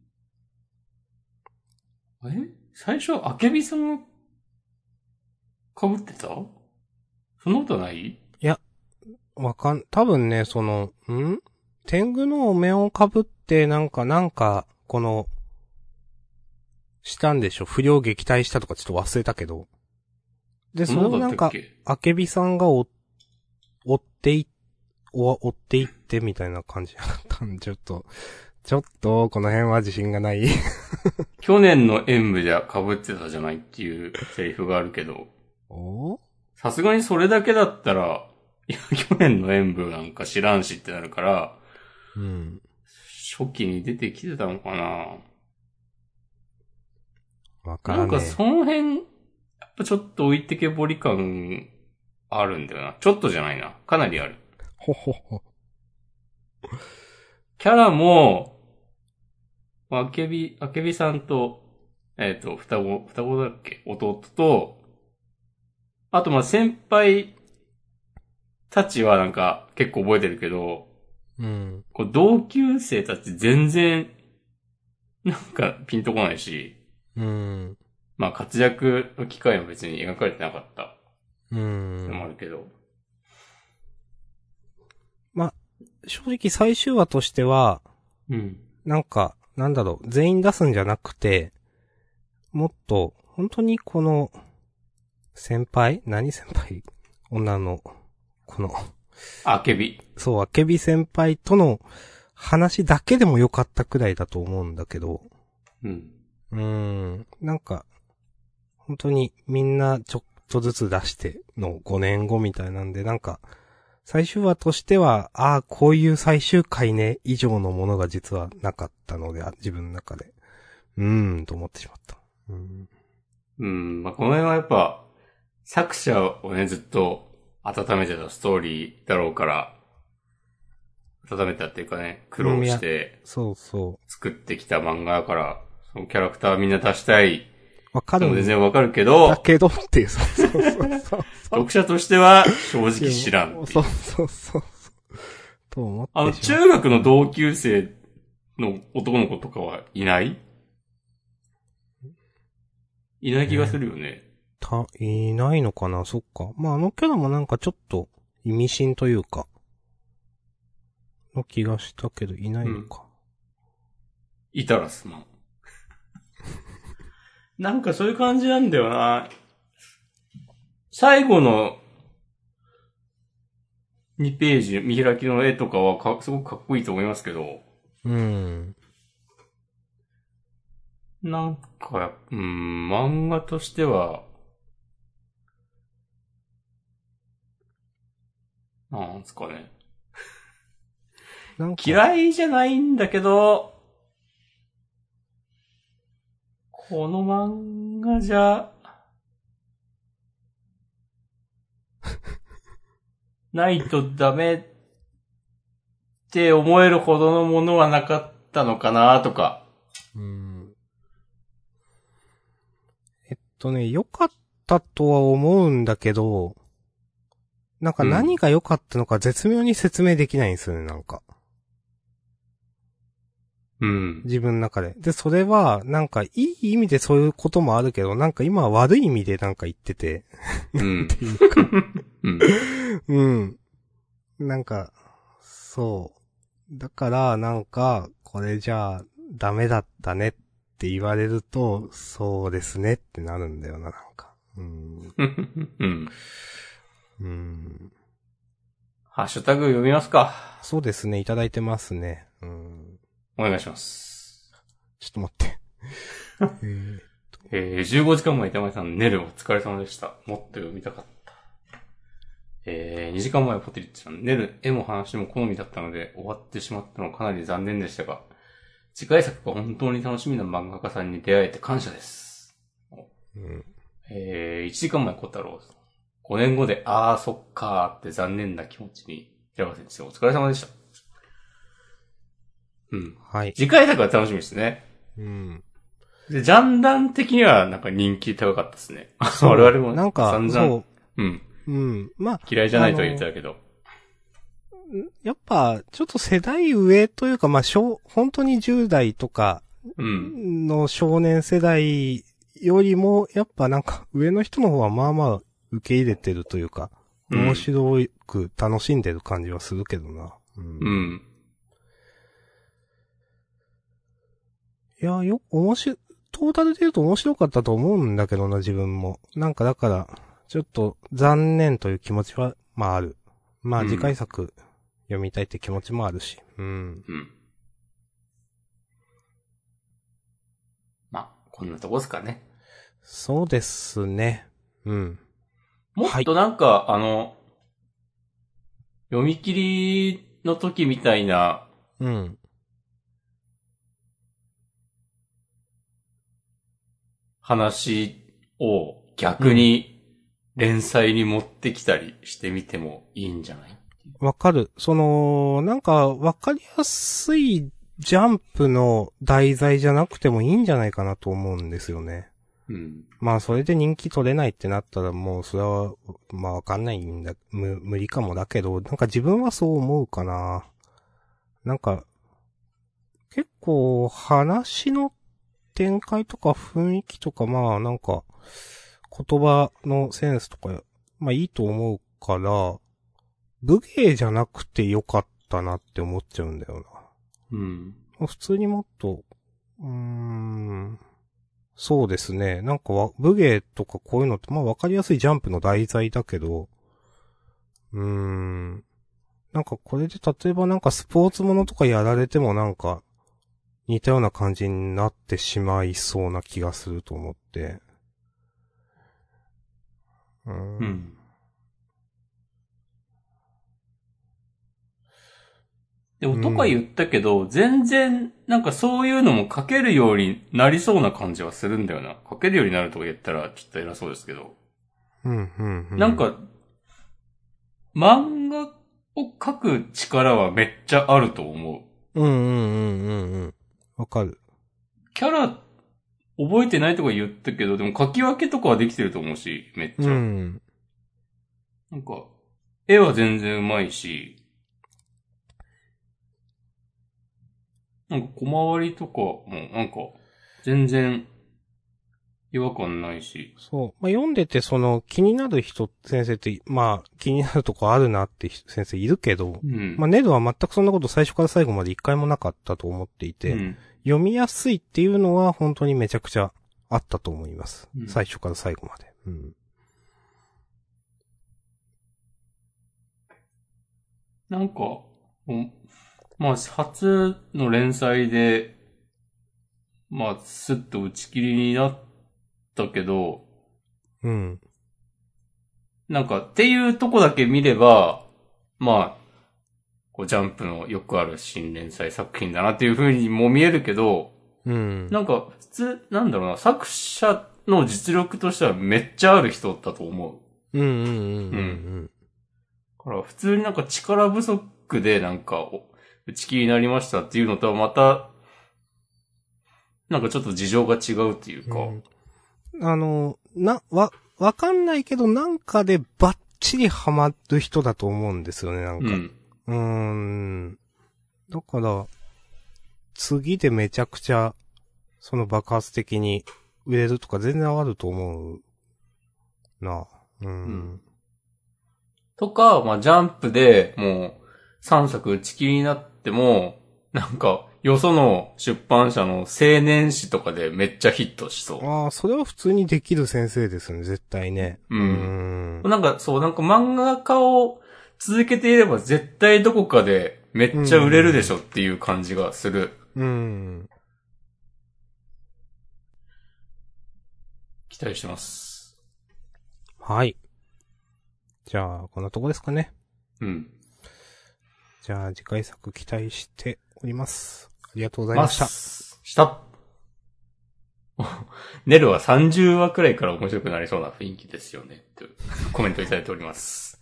え？最初、あけびさんが被ってた？そんなことない？わかん、多分ね、その、ん？天狗のお面を被って、なんか、なんか、この、したんでしょ？不良撃退したとかちょっと忘れたけど。で、それをなんかあけ？びさんが追っ追ってい、追追っていってみたいな感じだったんで、ちょっと、ちょっと、この辺は自信がない。去年の演舞じゃ被ってたじゃないっていうセリフがあるけど、お？さすがにそれだけだったら、いや、去年の演舞なんか知らんしってなるから、うん。初期に出てきてたのかなわからねえ。なんかその辺、やっぱちょっと置いてけぼり感あるんだよな。ちょっとじゃないな。かなりある。ほほほ。キャラも、まああけび、あけびさんと、えっ、と、双子、双子だっけ？弟と、あとまあ先輩たちはなんか結構覚えてるけど、うん。こう同級生たち全然、なんかピンとこないし、うん。まあ活躍の機会も別に描かれてなかったうのもあん。るけど。正直最終話としては、うん。なんか、なんだろう、全員出すんじゃなくて、もっと、本当にこの、先輩何先輩？女の、この、あけび。そう、あけび先輩との話だけでもよかったくらいだと思うんだけど、うん。うーん、なんか、本当にみんなちょっとずつ出しての5年後みたいなんで、なんか、最終話としては、ああ、こういう最終回ね、以上のものが実はなかったので、あ自分の中で。うーん、と思ってしまった。うん。うん。まあこの辺はやっぱ、作者をね、ずっと温めてたストーリーだろうから、温めたっていうかね、苦労してそうそ作ってきた漫画だから、そのキャラクターみんな出したい。う。わかるでもん全然わかるけどだ、けどっていう、そうそうそうそう。読者としては正直知らんそううそうそう。と思ってあの、中学の同級生の男の子とかはいない？いない気がするよね。た、いないのかな？そっか。まあ、あのキャラもなんかちょっと意味深というか、の気がしたけど、いないのか。いたらすまん。なんかそういう感じなんだよな。最後の2ページ、見開きの絵とかはかすごくかっこいいと思いますけど、うん。なんか、うん、漫画としては、なんですかね。か、嫌いじゃないんだけど、この漫画じゃ、<laughs> ないとダメって思えるほどのものはなかったのかなとか。うん。えっとね、良かったとは思うんだけど、なんか何が良かったのか絶妙に説明できないんですよね、なんか。うん。自分の中で。で、それは、なんか、いい意味でそういうこともあるけど、なんか今は悪い意味でなんか言ってて、うん <laughs> っ。ていうか、うん。<laughs> うん。なんか、そう。だから、なんか、これじゃあ、ダメだったねって言われると、そうですねってなるんだよな、なんか。うん。うん。うん。ハッシュタグ読みますか。そうですね、いただいてますね。うん。お願いします。ちょっと待って。<laughs> えーえー、15時間前、板前さん、ネルお疲れ様でした。もっと読みたかった。えー、2時間前、ポテリッチさん、ネル、絵も話も好みだったので、終わってしまったのはかなり残念でしたが、次回作が本当に楽しみな漫画家さんに出会えて感謝です。うん。えー、1時間前、小太郎さん。5年後で、あー、そっかーって残念な気持ちに、平川先生、お疲れ様でした。うん。はい。次回作は楽しみですね。うん。で、ジャンダン的にはなんか人気高かったですね。我々もなんか、散々、そううん。う。うん。まあ、嫌いじゃないとは言ってたけど。やっぱ、ちょっと世代上というか、まあ、小、本当に10代とかうん。の少年世代よりも、やっぱなんか、上の人の方はまあまあ、受け入れてるというか、うん面白く楽しんでる感じはするけどな。うん。ういん。や、よ、面白い、トータルで言うと面白かったと思うんだけどな、自分も。なんかだから、ちょっと残念という気持ちは、まあある。まあうん次回作読みたいって気持ちもあるし。うん。うん。まあ、こんなとこですかね。そうですね。うん。もっとなんか、あの、読み切りの時みたいな、うん。話を逆に連載に持ってきたりしてみてもいいんじゃない？わかる。その、なんか、わかりやすいジャンプの題材じゃなくてもいいんじゃないかなと思うんですよね。うん。まあ、それで人気取れないってなったらもう、それは、まあわかんないんだ、む、無理かもだけど、なんか自分はそう思うかな。なんか、結構、話の展開とか雰囲気とか、まあ、なんか、言葉のセンスとか、まあいいと思うから、武芸じゃなくてよかったなって思っちゃうんだようん。な。普通にもっと、うーん、そうですね。なんかわ、武芸とかこういうのって、まあわかりやすいジャンプの題材だけど、うーん、なんかこれで例えばなんかスポーツものとかやられてもなんか、似たような感じになってしまいそうな気がすると思って。うーんうん。でも、とか言ったけど、全然、なんかそういうのも書けるようになりそうな感じはするんだよな。書けるようになるとか言ったらちょっと偉そうですけど。うん、うん、うん。なん、か、漫画を書く力はめっちゃあると思う。うん、うん、うん、うん、うん。わかる。キャラ、覚えてないとか言ったけど、でも書き分けとかはできてると思うし、めっちゃ。うん。なんか、絵は全然上手いし、なんか小回りとかも、なんか、全然、違和感ないし。そう。まあ、読んでて、その、気になる人、先生って、まあ、気になるとこあるなって人先生いるけど、うん。まあ、ネドは全くそんなこと最初から最後まで一回もなかったと思っていて、うん。読みやすいっていうのは本当にめちゃくちゃあったと思います。うん最初から最後まで。うん。なんか、おまあ、初の連載で、まあ、スッと打ち切りになったけど、うん。なんか、っていうとこだけ見れば、まあ、こう、ジャンプのよくある新連載作品だなっていう風にも見えるけど、うん。なんか、普通、なんだろうな、作者の実力としてはめっちゃある人だと思う。うんうんうんうんだから、普通になんか力不足でなんか、お打ち切りになりましたっていうのとはまた、なんかちょっと事情が違うっていうか、うん。あの、な、わ、わかんないけど、なんかでバッチリハマる人だと思うんですよね、なんか。うん。うーん。だから、次でめちゃくちゃ、その爆発的に売れるとか全然あると思うな。うん。うんとか、まあ、ジャンプでもう3作打ち切りになっても、なんか、よその出版社の青年誌とかでめっちゃヒットしそう。ああ、それは普通にできる先生ですね、絶対ね。うんーん。なんか、そう、なんか漫画家を続けていれば絶対どこかでめっちゃ売れるでしょっていう感じがする。うん。期待してます。はい。じゃあ、こんなとこですかね。うん。じゃあ、次回作期待しております。ありがとうございました。した。<laughs> ネルは30話くらいから面白くなりそうな雰囲気ですよね。というコメントいただいております。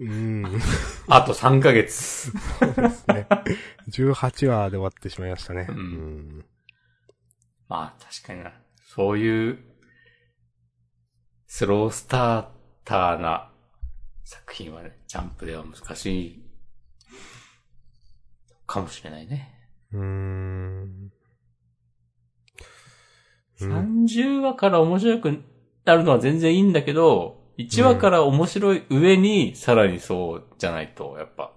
うん。<laughs> あと3ヶ月。ですね。18話で終わってしまいましたね。うんまあ確かにな。そういう、スロースターターな作品はね、ジャンプでは難しい、かもしれないね。うーん。うん30話から面白くなるのは全然いいんだけど、1話から面白い上に、さらにそうじゃないと、やっぱ、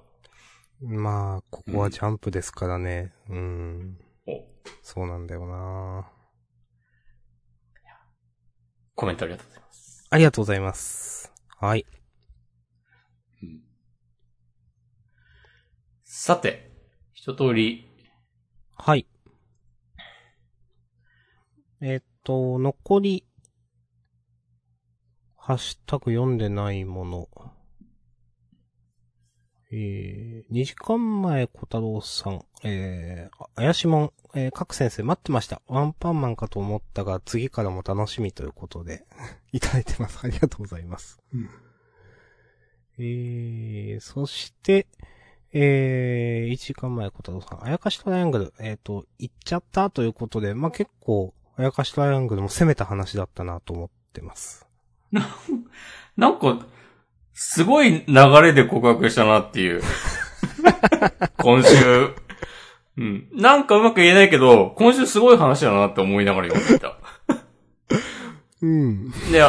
まあ、ここはジャンプですからね。うん。おそうなんだよなコメントありがとうございます。ありがとうございます。はい。うんさて、一通り、はい。えっと、残り、ハッシュタグ読んでないもの。えー、2時間前小太郎さん、えー、あ怪しもん、えー、各先生待ってました。ワンパンマンかと思ったが、次からも楽しみということで、<laughs> いただいてます。ありがとうございます。えー、そして、えー、1時間前小太郎さん、あやかしトライアングル、えっ、と、行っちゃったということで、まあ、結構、あやかしトライアングルも攻めた話だったなと思ってます。<laughs> なんか、すごい流れで告白したなっていう。<laughs> 今週。うん。なんかうまく言えないけど、今週すごい話だなって思いながら読んでいた。うん。で、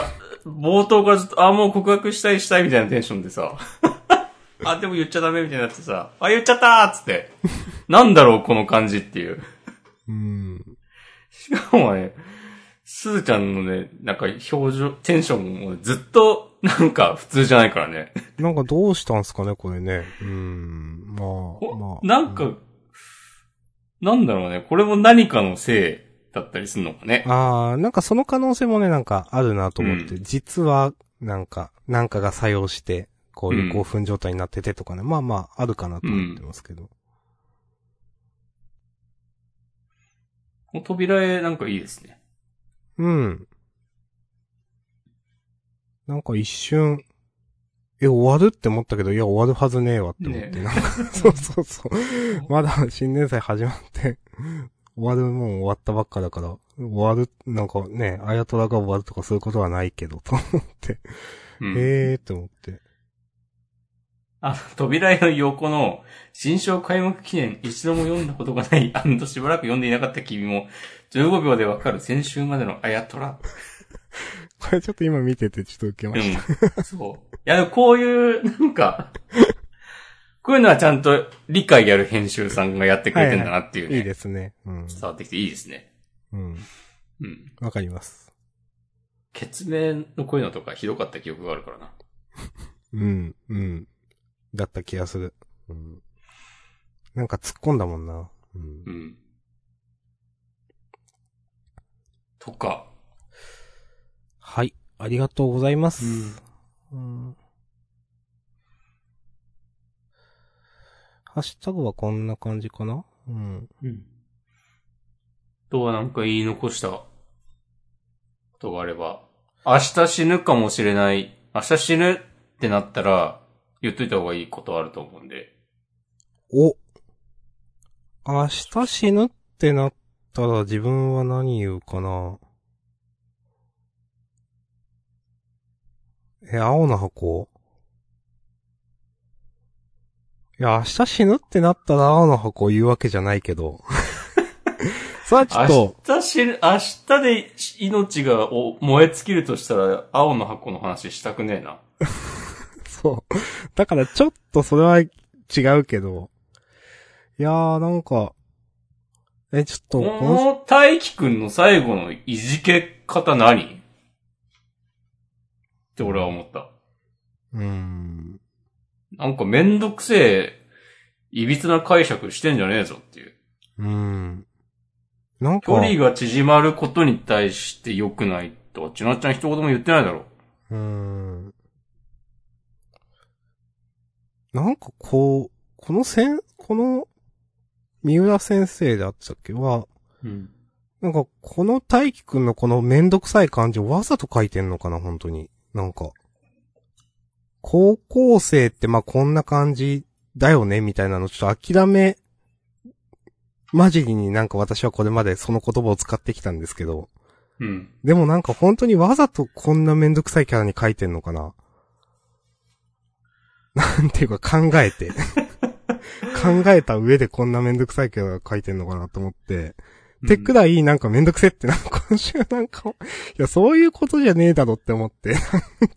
冒頭からずっと、あ、もう告白したいしたいみたいなテンションでさ。あ、でも言っちゃダメみたいになってさ、あ、言っちゃったーっつって。なんだろう、この感じっていう。うん。しかもね、すずちゃんのね、なんか表情、テンションもずっとなんか普通じゃないからね。なんかどうしたんすかね、これね。うん。まあ、おまあ。なんか、なんだろうね、これも何かのせいだったりするのかね。ああ、なんかその可能性もね、なんかあるなと思って、うん実は、なんか、なんかが作用して、こういう興奮状態になっててとかね、まあまあ、あるかなと思ってますけど。この扉絵なんかいいですね。うん。なんか一瞬、え、終わるって思ったけど、いや、終わるはずねえわって思って、ねなんか、<laughs> そうそうそう。まだ新年祭始まって、終わるもん終わったばっかだから、終わる、なんかね、あやとらが終わるとかそういうことはないけど、と思って、うん。えーって思って。あの、扉絵の横の、新章開幕記念、一度も読んだことがない、しばらく読んでいなかった君も、15秒でわかる先週までのあやとら。これちょっと今見ててちょっと受けました。うん。そう。いや、こういう、なんか、こういうのはちゃんと理解やる編集さんがやってくれてんだなっていうね。いいですね。うん。伝わってきていいですね。うん。うん。わかります。決明のこういうのとかひどかった記憶があるからな。うん、うん。だった気がする。うん。なんか突っ込んだもんな。うんう。ん。とか。はい。ありがとうございます。うん。ハッシュタグはこんな感じかなうん。うん。あとはなんか言い残したことがあれば、明日死ぬかもしれない。明日死ぬってなったら、言っといた方がいいことあると思うんで。お。明日死ぬってなったら自分は何言うかなえ、青の箱？いや、明日死ぬってなったら青の箱言うわけじゃないけど。それはちょっと、明日死ぬ、明日で命がお燃え尽きるとしたら、青の箱の話したくねえな。<laughs> そう。<laughs> だからちょっとそれは違うけど。いやーなんか、え、ちょっと、ここの、の大輝くんの最後のいじけ方何？って俺は思った。うーん。なんかめんどくせえ、いびつな解釈してんじゃねえぞっていう。うーん。なんか、距離が縮まることに対して良くないとは、ちなっちゃん一言も言ってないだろ。うーん。なんかこう、このせん、この、三浦先生だったっけは、うん。なんかこの大輝くんのこのめんどくさい感じをわざと書いてんのかな、本当に。なんか。高校生ってまあこんな感じだよね、みたいなのちょっと諦め、混じりになんか私はこれまでその言葉を使ってきたんですけど。うん。でもなんか本当にわざとこんなめんどくさいキャラに書いてんのかななんていうか考えて。<laughs> 考えた上でこんなめんどくさいキャラが書いてんのかなと思って。てくらいなんかめんどくせってなんか今週なんか、いやそういうことじゃねえだろって思って。っ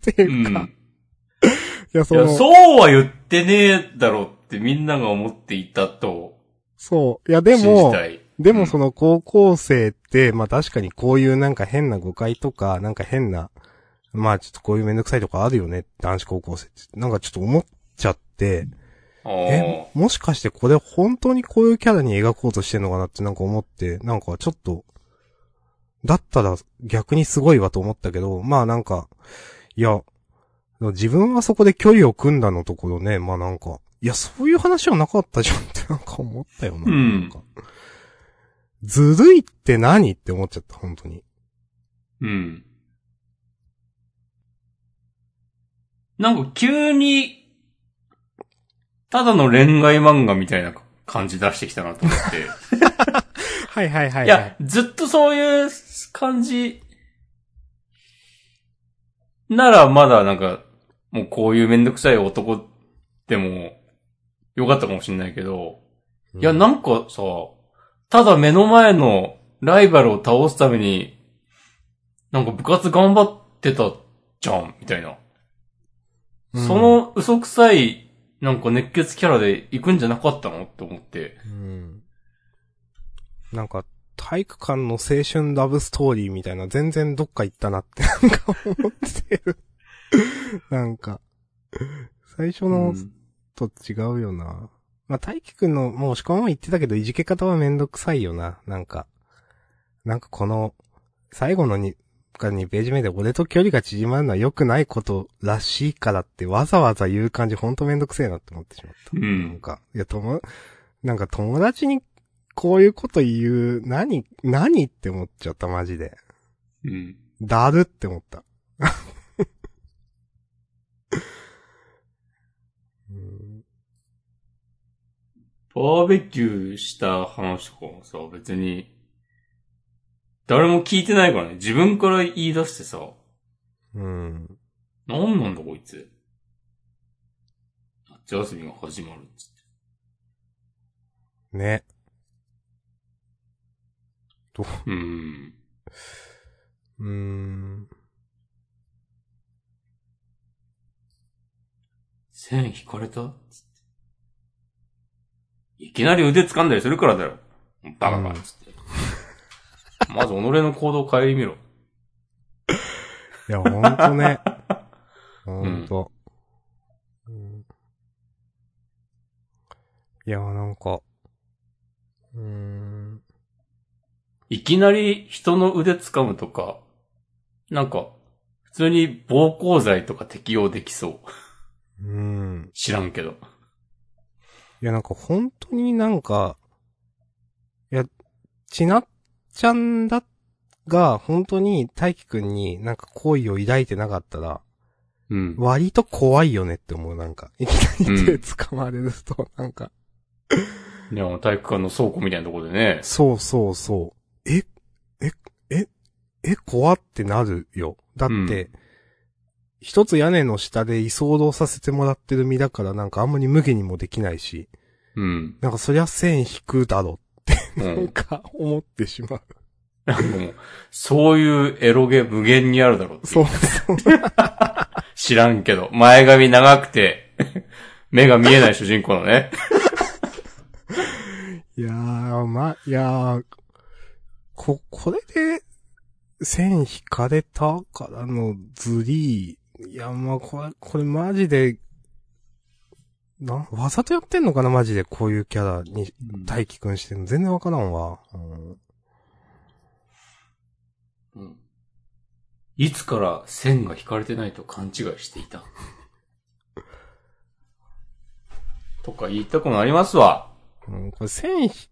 てう。いうか、いん。やその、いや、そうは言ってねえだろってみんなが思っていたとそう。いやでも。でもその高校生って、まあ確かにこういうなんか変な誤解とか、なんか変な、まあちょっとこういうめんどくさいとかあるよね、男子高校生って。なんかちょっと思っちゃって、え、もしかしてこれ本当にこういうキャラに描こうとしてんのかなってなんか思って、なんかちょっと、だったら逆にすごいわと思ったけど、まあなんか、いや、自分はそこで距離を組んだのところね、まあなんか、いや、そういう話はなかったじゃんって <laughs> なんか思ったよな。うんなんかずるいって何？って思っちゃった、本当に。うん。なんか急に、ただの恋愛漫画みたいな感じ出してきたなと思って。<laughs> はいはいはい、いや、ずっとそういう感じ、ならまだなんか、もうこういうめんどくさい男でも、よかったかもしれないけど、いや、なんかさ、ただ目の前のライバルを倒すために、なんか部活頑張ってたじゃん、みたいな。うんそ、の嘘くさい、なんか熱血キャラで行くんじゃなかったのって思って。うん。なんか、体育館の青春ラブストーリーみたいな、全然どっか行ったなって、なんか思ってる。なんか、最初のうんと違うよな。まあ、大輝くんの、もうしかも言ってたけど、いじけ方はめんどくさいよな。なんか、なんかこの、最後のに、か2ページ目で俺と距離が縮まるのは良くないことらしいからってわざわざ言う感じほんとめんどくせえなって思ってしまった。うなんん。か、いや、とも、なんか友達にこういうこと言う、何、何って思っちゃった、マジで。うん。だるって思った。うんバーベキューした話とかもさ、別に、誰も聞いてないからね。自分から言い出してさ、うん。なんなんだこいつ。夏休みが始まるっつって。ね。う？ん。うーん。線引かれたつって。いきなり腕掴んだりするからだよ。バカか、つって。<laughs> まず己の行動を変えてみろ。いや、ほんとね。<laughs> ほんと。うんいや、なんか、うーん。いきなり人の腕掴むとか、なんか、普通に暴行罪とか適用できそう。うん。知らんけど。いや、なんか本当になんか、いや、ちなっちゃんだが、本当に大輝くんになんか好意を抱いてなかったら、うん。割と怖いよねって思う、なんか。<laughs> いきなり手掴まれると、なんか。でも体育館の倉庫みたいなところでね。そうそうそう。え、え、え、え、怖ってなるよ。だって、うん一つ屋根の下で居候させてもらってる身だからなんかあんまり無下にもできないし、うん。なんかそりゃ線引くだろうう、なんん。か思ってしまう。なんかもう、そういうエロゲ無限にあるだろうそうそう。<laughs> 知らんけど。前髪長くて、目が見えない主人公のね。<laughs> いやー、ま、いやー、こ、これで、線引かれたからのズリー。いや、まあ、これ、これマジで、な、わざとやってんのかな？マジで、こういうキャラに、大輝くんしてんの。全然わからんわ。うんうんいつから線が引かれてないと勘違いしていた？<laughs> とか言いたくなりますわ。うん、これ線ひ、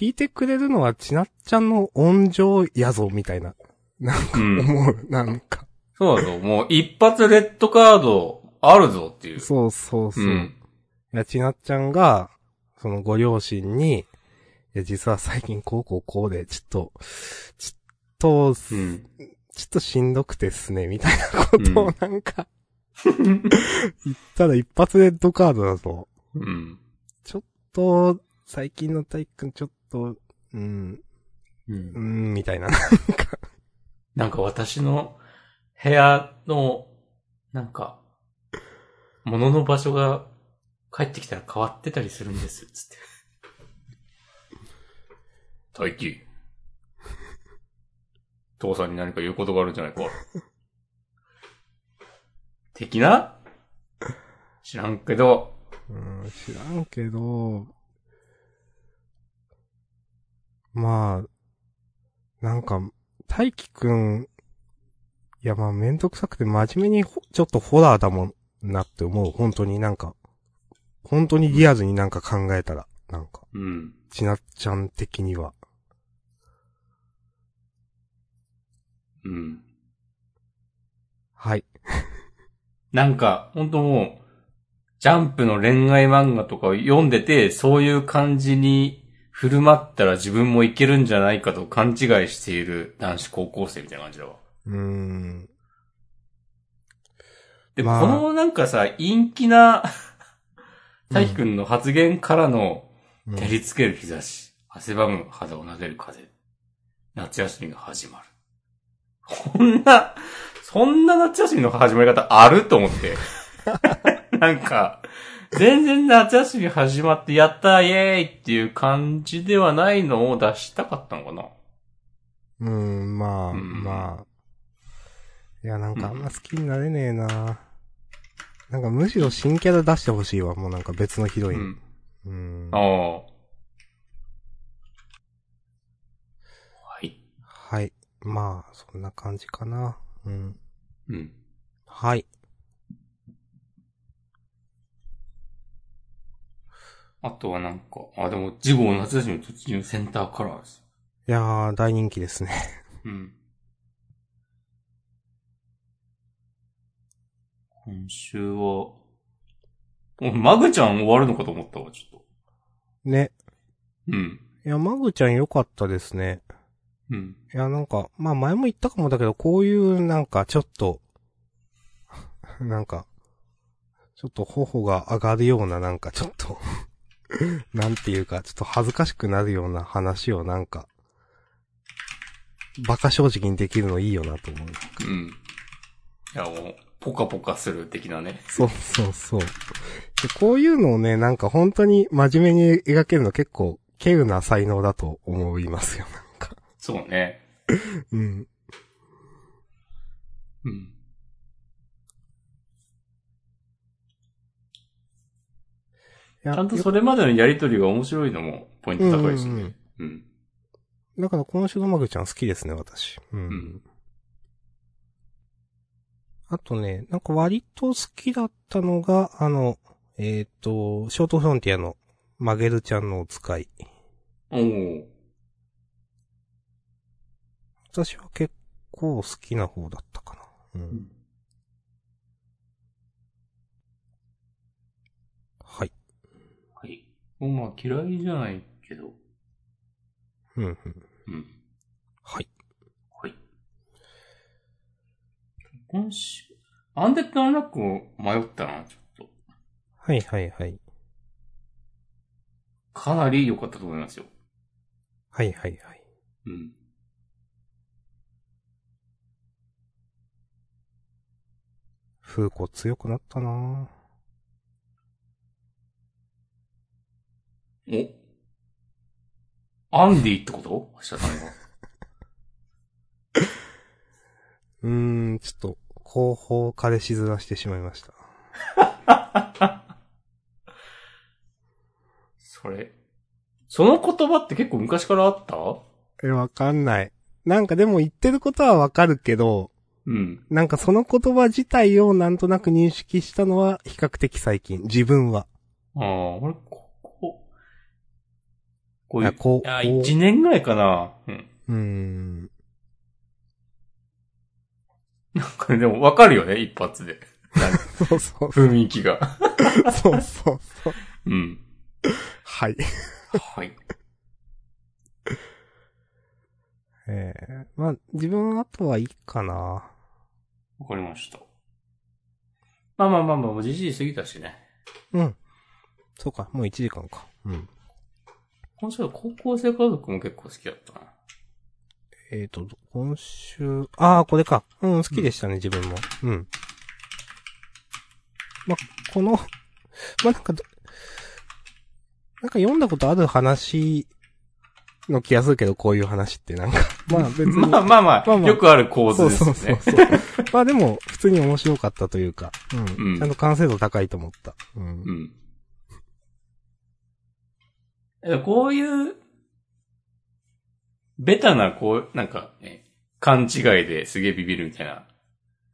引いてくれるのはちなっちゃんの温情やぞ、みたいな。なんかうん。思う、なんか。そうだぞ。もう一発レッドカードあるぞっていう。そうそうそう。うん。いや、ちなっちゃんが、そのご両親に、いや、実は最近こうこうこうで、ちょっと、ちょっと、うん。ちょっとしんどくてっすね、みたいなことをなんか、言ったら一発レッドカードだぞ。うん。と、最近の体育くんちょっと、うん、うんう。ん、みたいな。なんか私の部屋の、なんか、物の場所が帰ってきたら変わってたりするんです、つって。<laughs> 大輝。父さんに何か言うことがあるんじゃないか。<laughs> 的な？知らんけど、うん、知らんけど、まあ、なんか、大輝くん、いやまあめんどくさくて真面目にほちょっとホラーだもんなって思う。本当になんか、本当にリアルになんか考えたら、なんか、うん。ちなっちゃん的には。うん。はい。<laughs> なんか、本当もう、ジャンプの恋愛漫画とかを読んでて、そういう感じに振る舞ったら自分もいけるんじゃないかと勘違いしている男子高校生みたいな感じだわ。うーん。で、まあこのなんかさ、陰気な、<laughs> 大輝くんの発言からの、うん照りつける日差し、汗ばむ肌を撫でる風、夏休みが始まる。こんな、そんな夏休みの始まり方あると思って。<laughs> なんか、全然夏休み始まってやったーイエーイっていう感じではないのを出したかったのかなうーん、まあ、うんまあ。いや、なんかあんま好きになれねえな、なんかむしろ新キャラ出してほしいわ、もうなんか別のヒロイン。うん。うん。ああ。はい。はい。まあ、そんな感じかな。うん。うん。はい。あとはなんか、あ、でも、次号夏休み突入センターカラーです。いやー、大人気ですね。うん。今週は、お、マグちゃん終わるのかと思ったわ、ちょっと。ね。うん。いや、マグちゃん良かったですね。うん。いや、なんか、まあ前も言ったかもだけど、こういうなんかちょっと、<laughs> なんか、ちょっと頬が上がるようななんかちょっと、<laughs> なんていうか、ちょっと恥ずかしくなるような話をなんか、バカ正直にできるのいいよなと思う。うん。いや、もう、ポカポカする的なね。そうそうそう。でこういうのをね、なんか本当に真面目に描けるの結構、稀有な才能だと思いますよ、なんか。そうね。<laughs> うん。うん。ちゃんとそれまでのやりとりが面白いのもポイント高いですねうんうん。うん。だから今週のマグちゃん好きですね、私。うん。うんあとね、なんか割と好きだったのが、あの、えっ、と、ショートフロンティアのマゲルちゃんのお使い。おお。私は結構好きな方だったかな。うん。はい。はい。もうまあ嫌いじゃないけど。うん、うん。うん。はい。はい。今週、アンデッドアンラックも迷ったな、ちょっと。はいはいはい。かなり良かったと思いますよ。はいはいはい。うん。風子強くなったなお？アンディってこと？明日さんは。うーん、ちょっと、後方彼氏面してしまいました。<laughs> それ。その言葉って結構昔からあった？え、わかんない。なんかでも言ってることはわかるけど、うん。なんかその言葉自体をなんとなく認識したのは比較的最近。自分は。ああ、俺、ここ、こういう、あこうあ、こう一年ぐらいかな。うん。うーん。なんかでもわかるよね、一発で。そうそう。雰囲気が。そうそうそう。うん。はい。はい。えー、まあ、自分はあとはいいかな。わかりました。まあまあまあまあ、もう時事過ぎたしね。うん。そうか、もう1時間か。うん。今週は高校生家族も結構好きだったな。えーと、今週、ああ、これか。うん、好きでしたね、自分も。うん。ま、この、<laughs> ま、なんかど、なんか読んだことある話の気がするけど、こういう話ってなんか。まあ <laughs> 別に。まあまあまあ、まあまあよくある構図ですよそうそうね。そう。まあでも、普通に面白かったというか、うん。うんちゃんと完成度高いと思った。うん。うん。えこういう、ベタな、こう、なんか、ね、勘違いですげえビビるみたいな、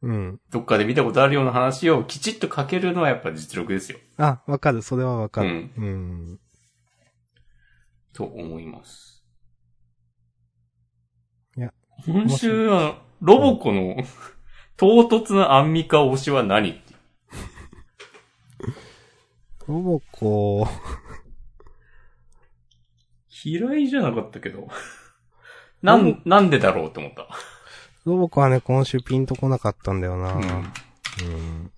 うん。どっかで見たことあるような話をきちっと書けるのはやっぱ実力ですよ。あ、わかる。それはわかる。うんうん。と思います。いや。今週は、ロボコの、唐突なアンミカ推しは何？ロボコ、嫌いじゃなかったけど。なん、なんでだろうって思った。ロボコはね、今週ピンとこなかったんだよな。うんうん。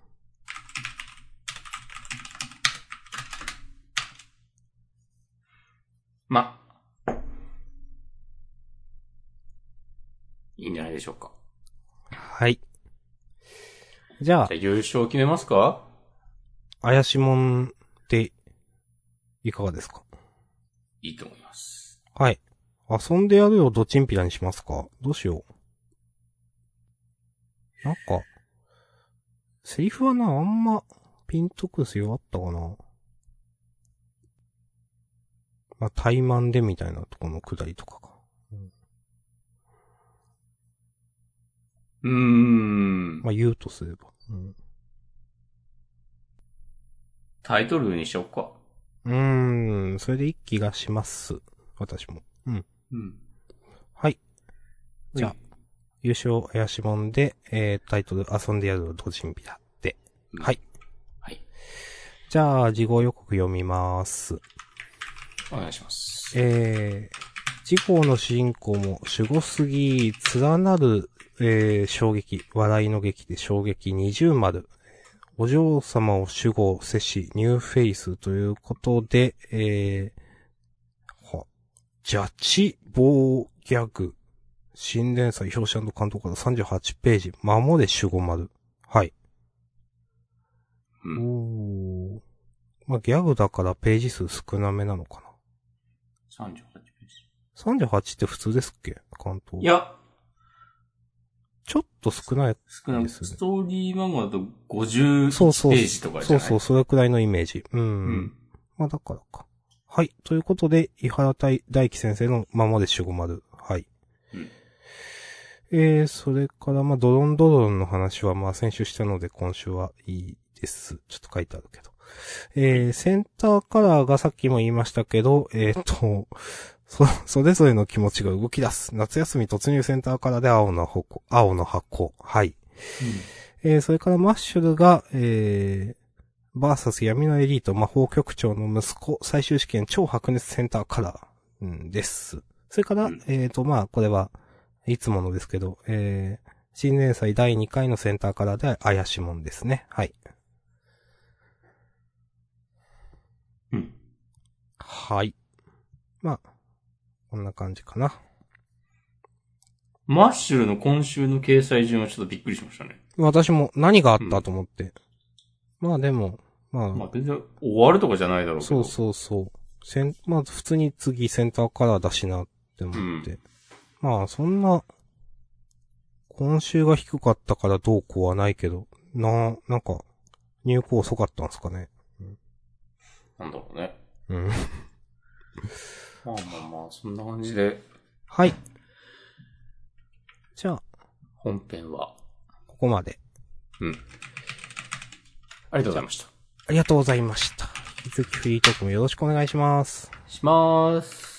ま、いいんじゃないでしょうか。はい。じゃあじゃあ、優勝決めますか？怪しもんで、いかがですか？いいと思います。はい。遊んでやるよ、ドチンピラにしますかどうしよう。なんか、セリフはな、あんま、ピンとくるセリフあったかなまあ、怠慢でみたいなとこのくだりとかか。うーん。まあ、言うとすれば。うん。タイトルにしよっか。うーん、それでいい気がします。私も。うん。うん。はい。じゃあ優勝怪しもんで、えー、タイトル遊んでやるドチンピラで。うんはい。はい。じゃあ、事後予告読みます。お願いします。えー、事故の主人公も守護すぎ、連なる、えー、衝撃、笑いの劇で衝撃二重丸。お嬢様を守護せし、ニューフェイスということで、えー、は、ジャチボーギャグ。新連載表紙巻頭から38ページ。守れ守護丸。はい。うん。おー。まあ、ギャグだからページ数少なめなのかな。38ページ。38って普通ですっけ？巻頭。いや、ちょっと少ない。少なくですねストーリー漫画だと50そうそうページとかじゃない？そうそう、それくらいのイメージ。うん。うん。まあだからか。はい。ということで、伊原大大輝先生のままで守護丸。はい。うんえー、それから、まあ、ドロンドロンの話は、まあ、先週したので、今週はいいです。ちょっと書いてあるけど。えー、センターカラーがさっきも言いましたけど、えー、と、そ、それぞれの気持ちが動き出す。夏休み突入センターカラーで青の箱、青の箱。はい。えー、それからマッシュルが、えー、バーサス闇のエリート魔法局長の息子、最終試験超白熱センターカラー、うん、です。それから、うんえーと、まあ、これは、いつものですけど、えー、新年祭第2回のセンターカラーで怪しもんですね。はい。うん。はい。まあ、こんな感じかな。マッシュルの今週の掲載順はちょっとびっくりしましたね。私も何があったと思って。まあでも、まあ、まあ全然終わるとかじゃないだろうけど。そうそうそう。セン、まあ普通に次センターカラーだしなって思って。まあそんな、今週が低かったからどうこうはないけど、な、なんか、入稿遅かったんですかね。なんだろうね。うん。<laughs> まあまあまあ、そんな感じで、はい。じゃあ、本編は。ここまで。うん。ありがとうございました。ありがとうございました。引き続きフリートークもよろしくお願いします。しまーす。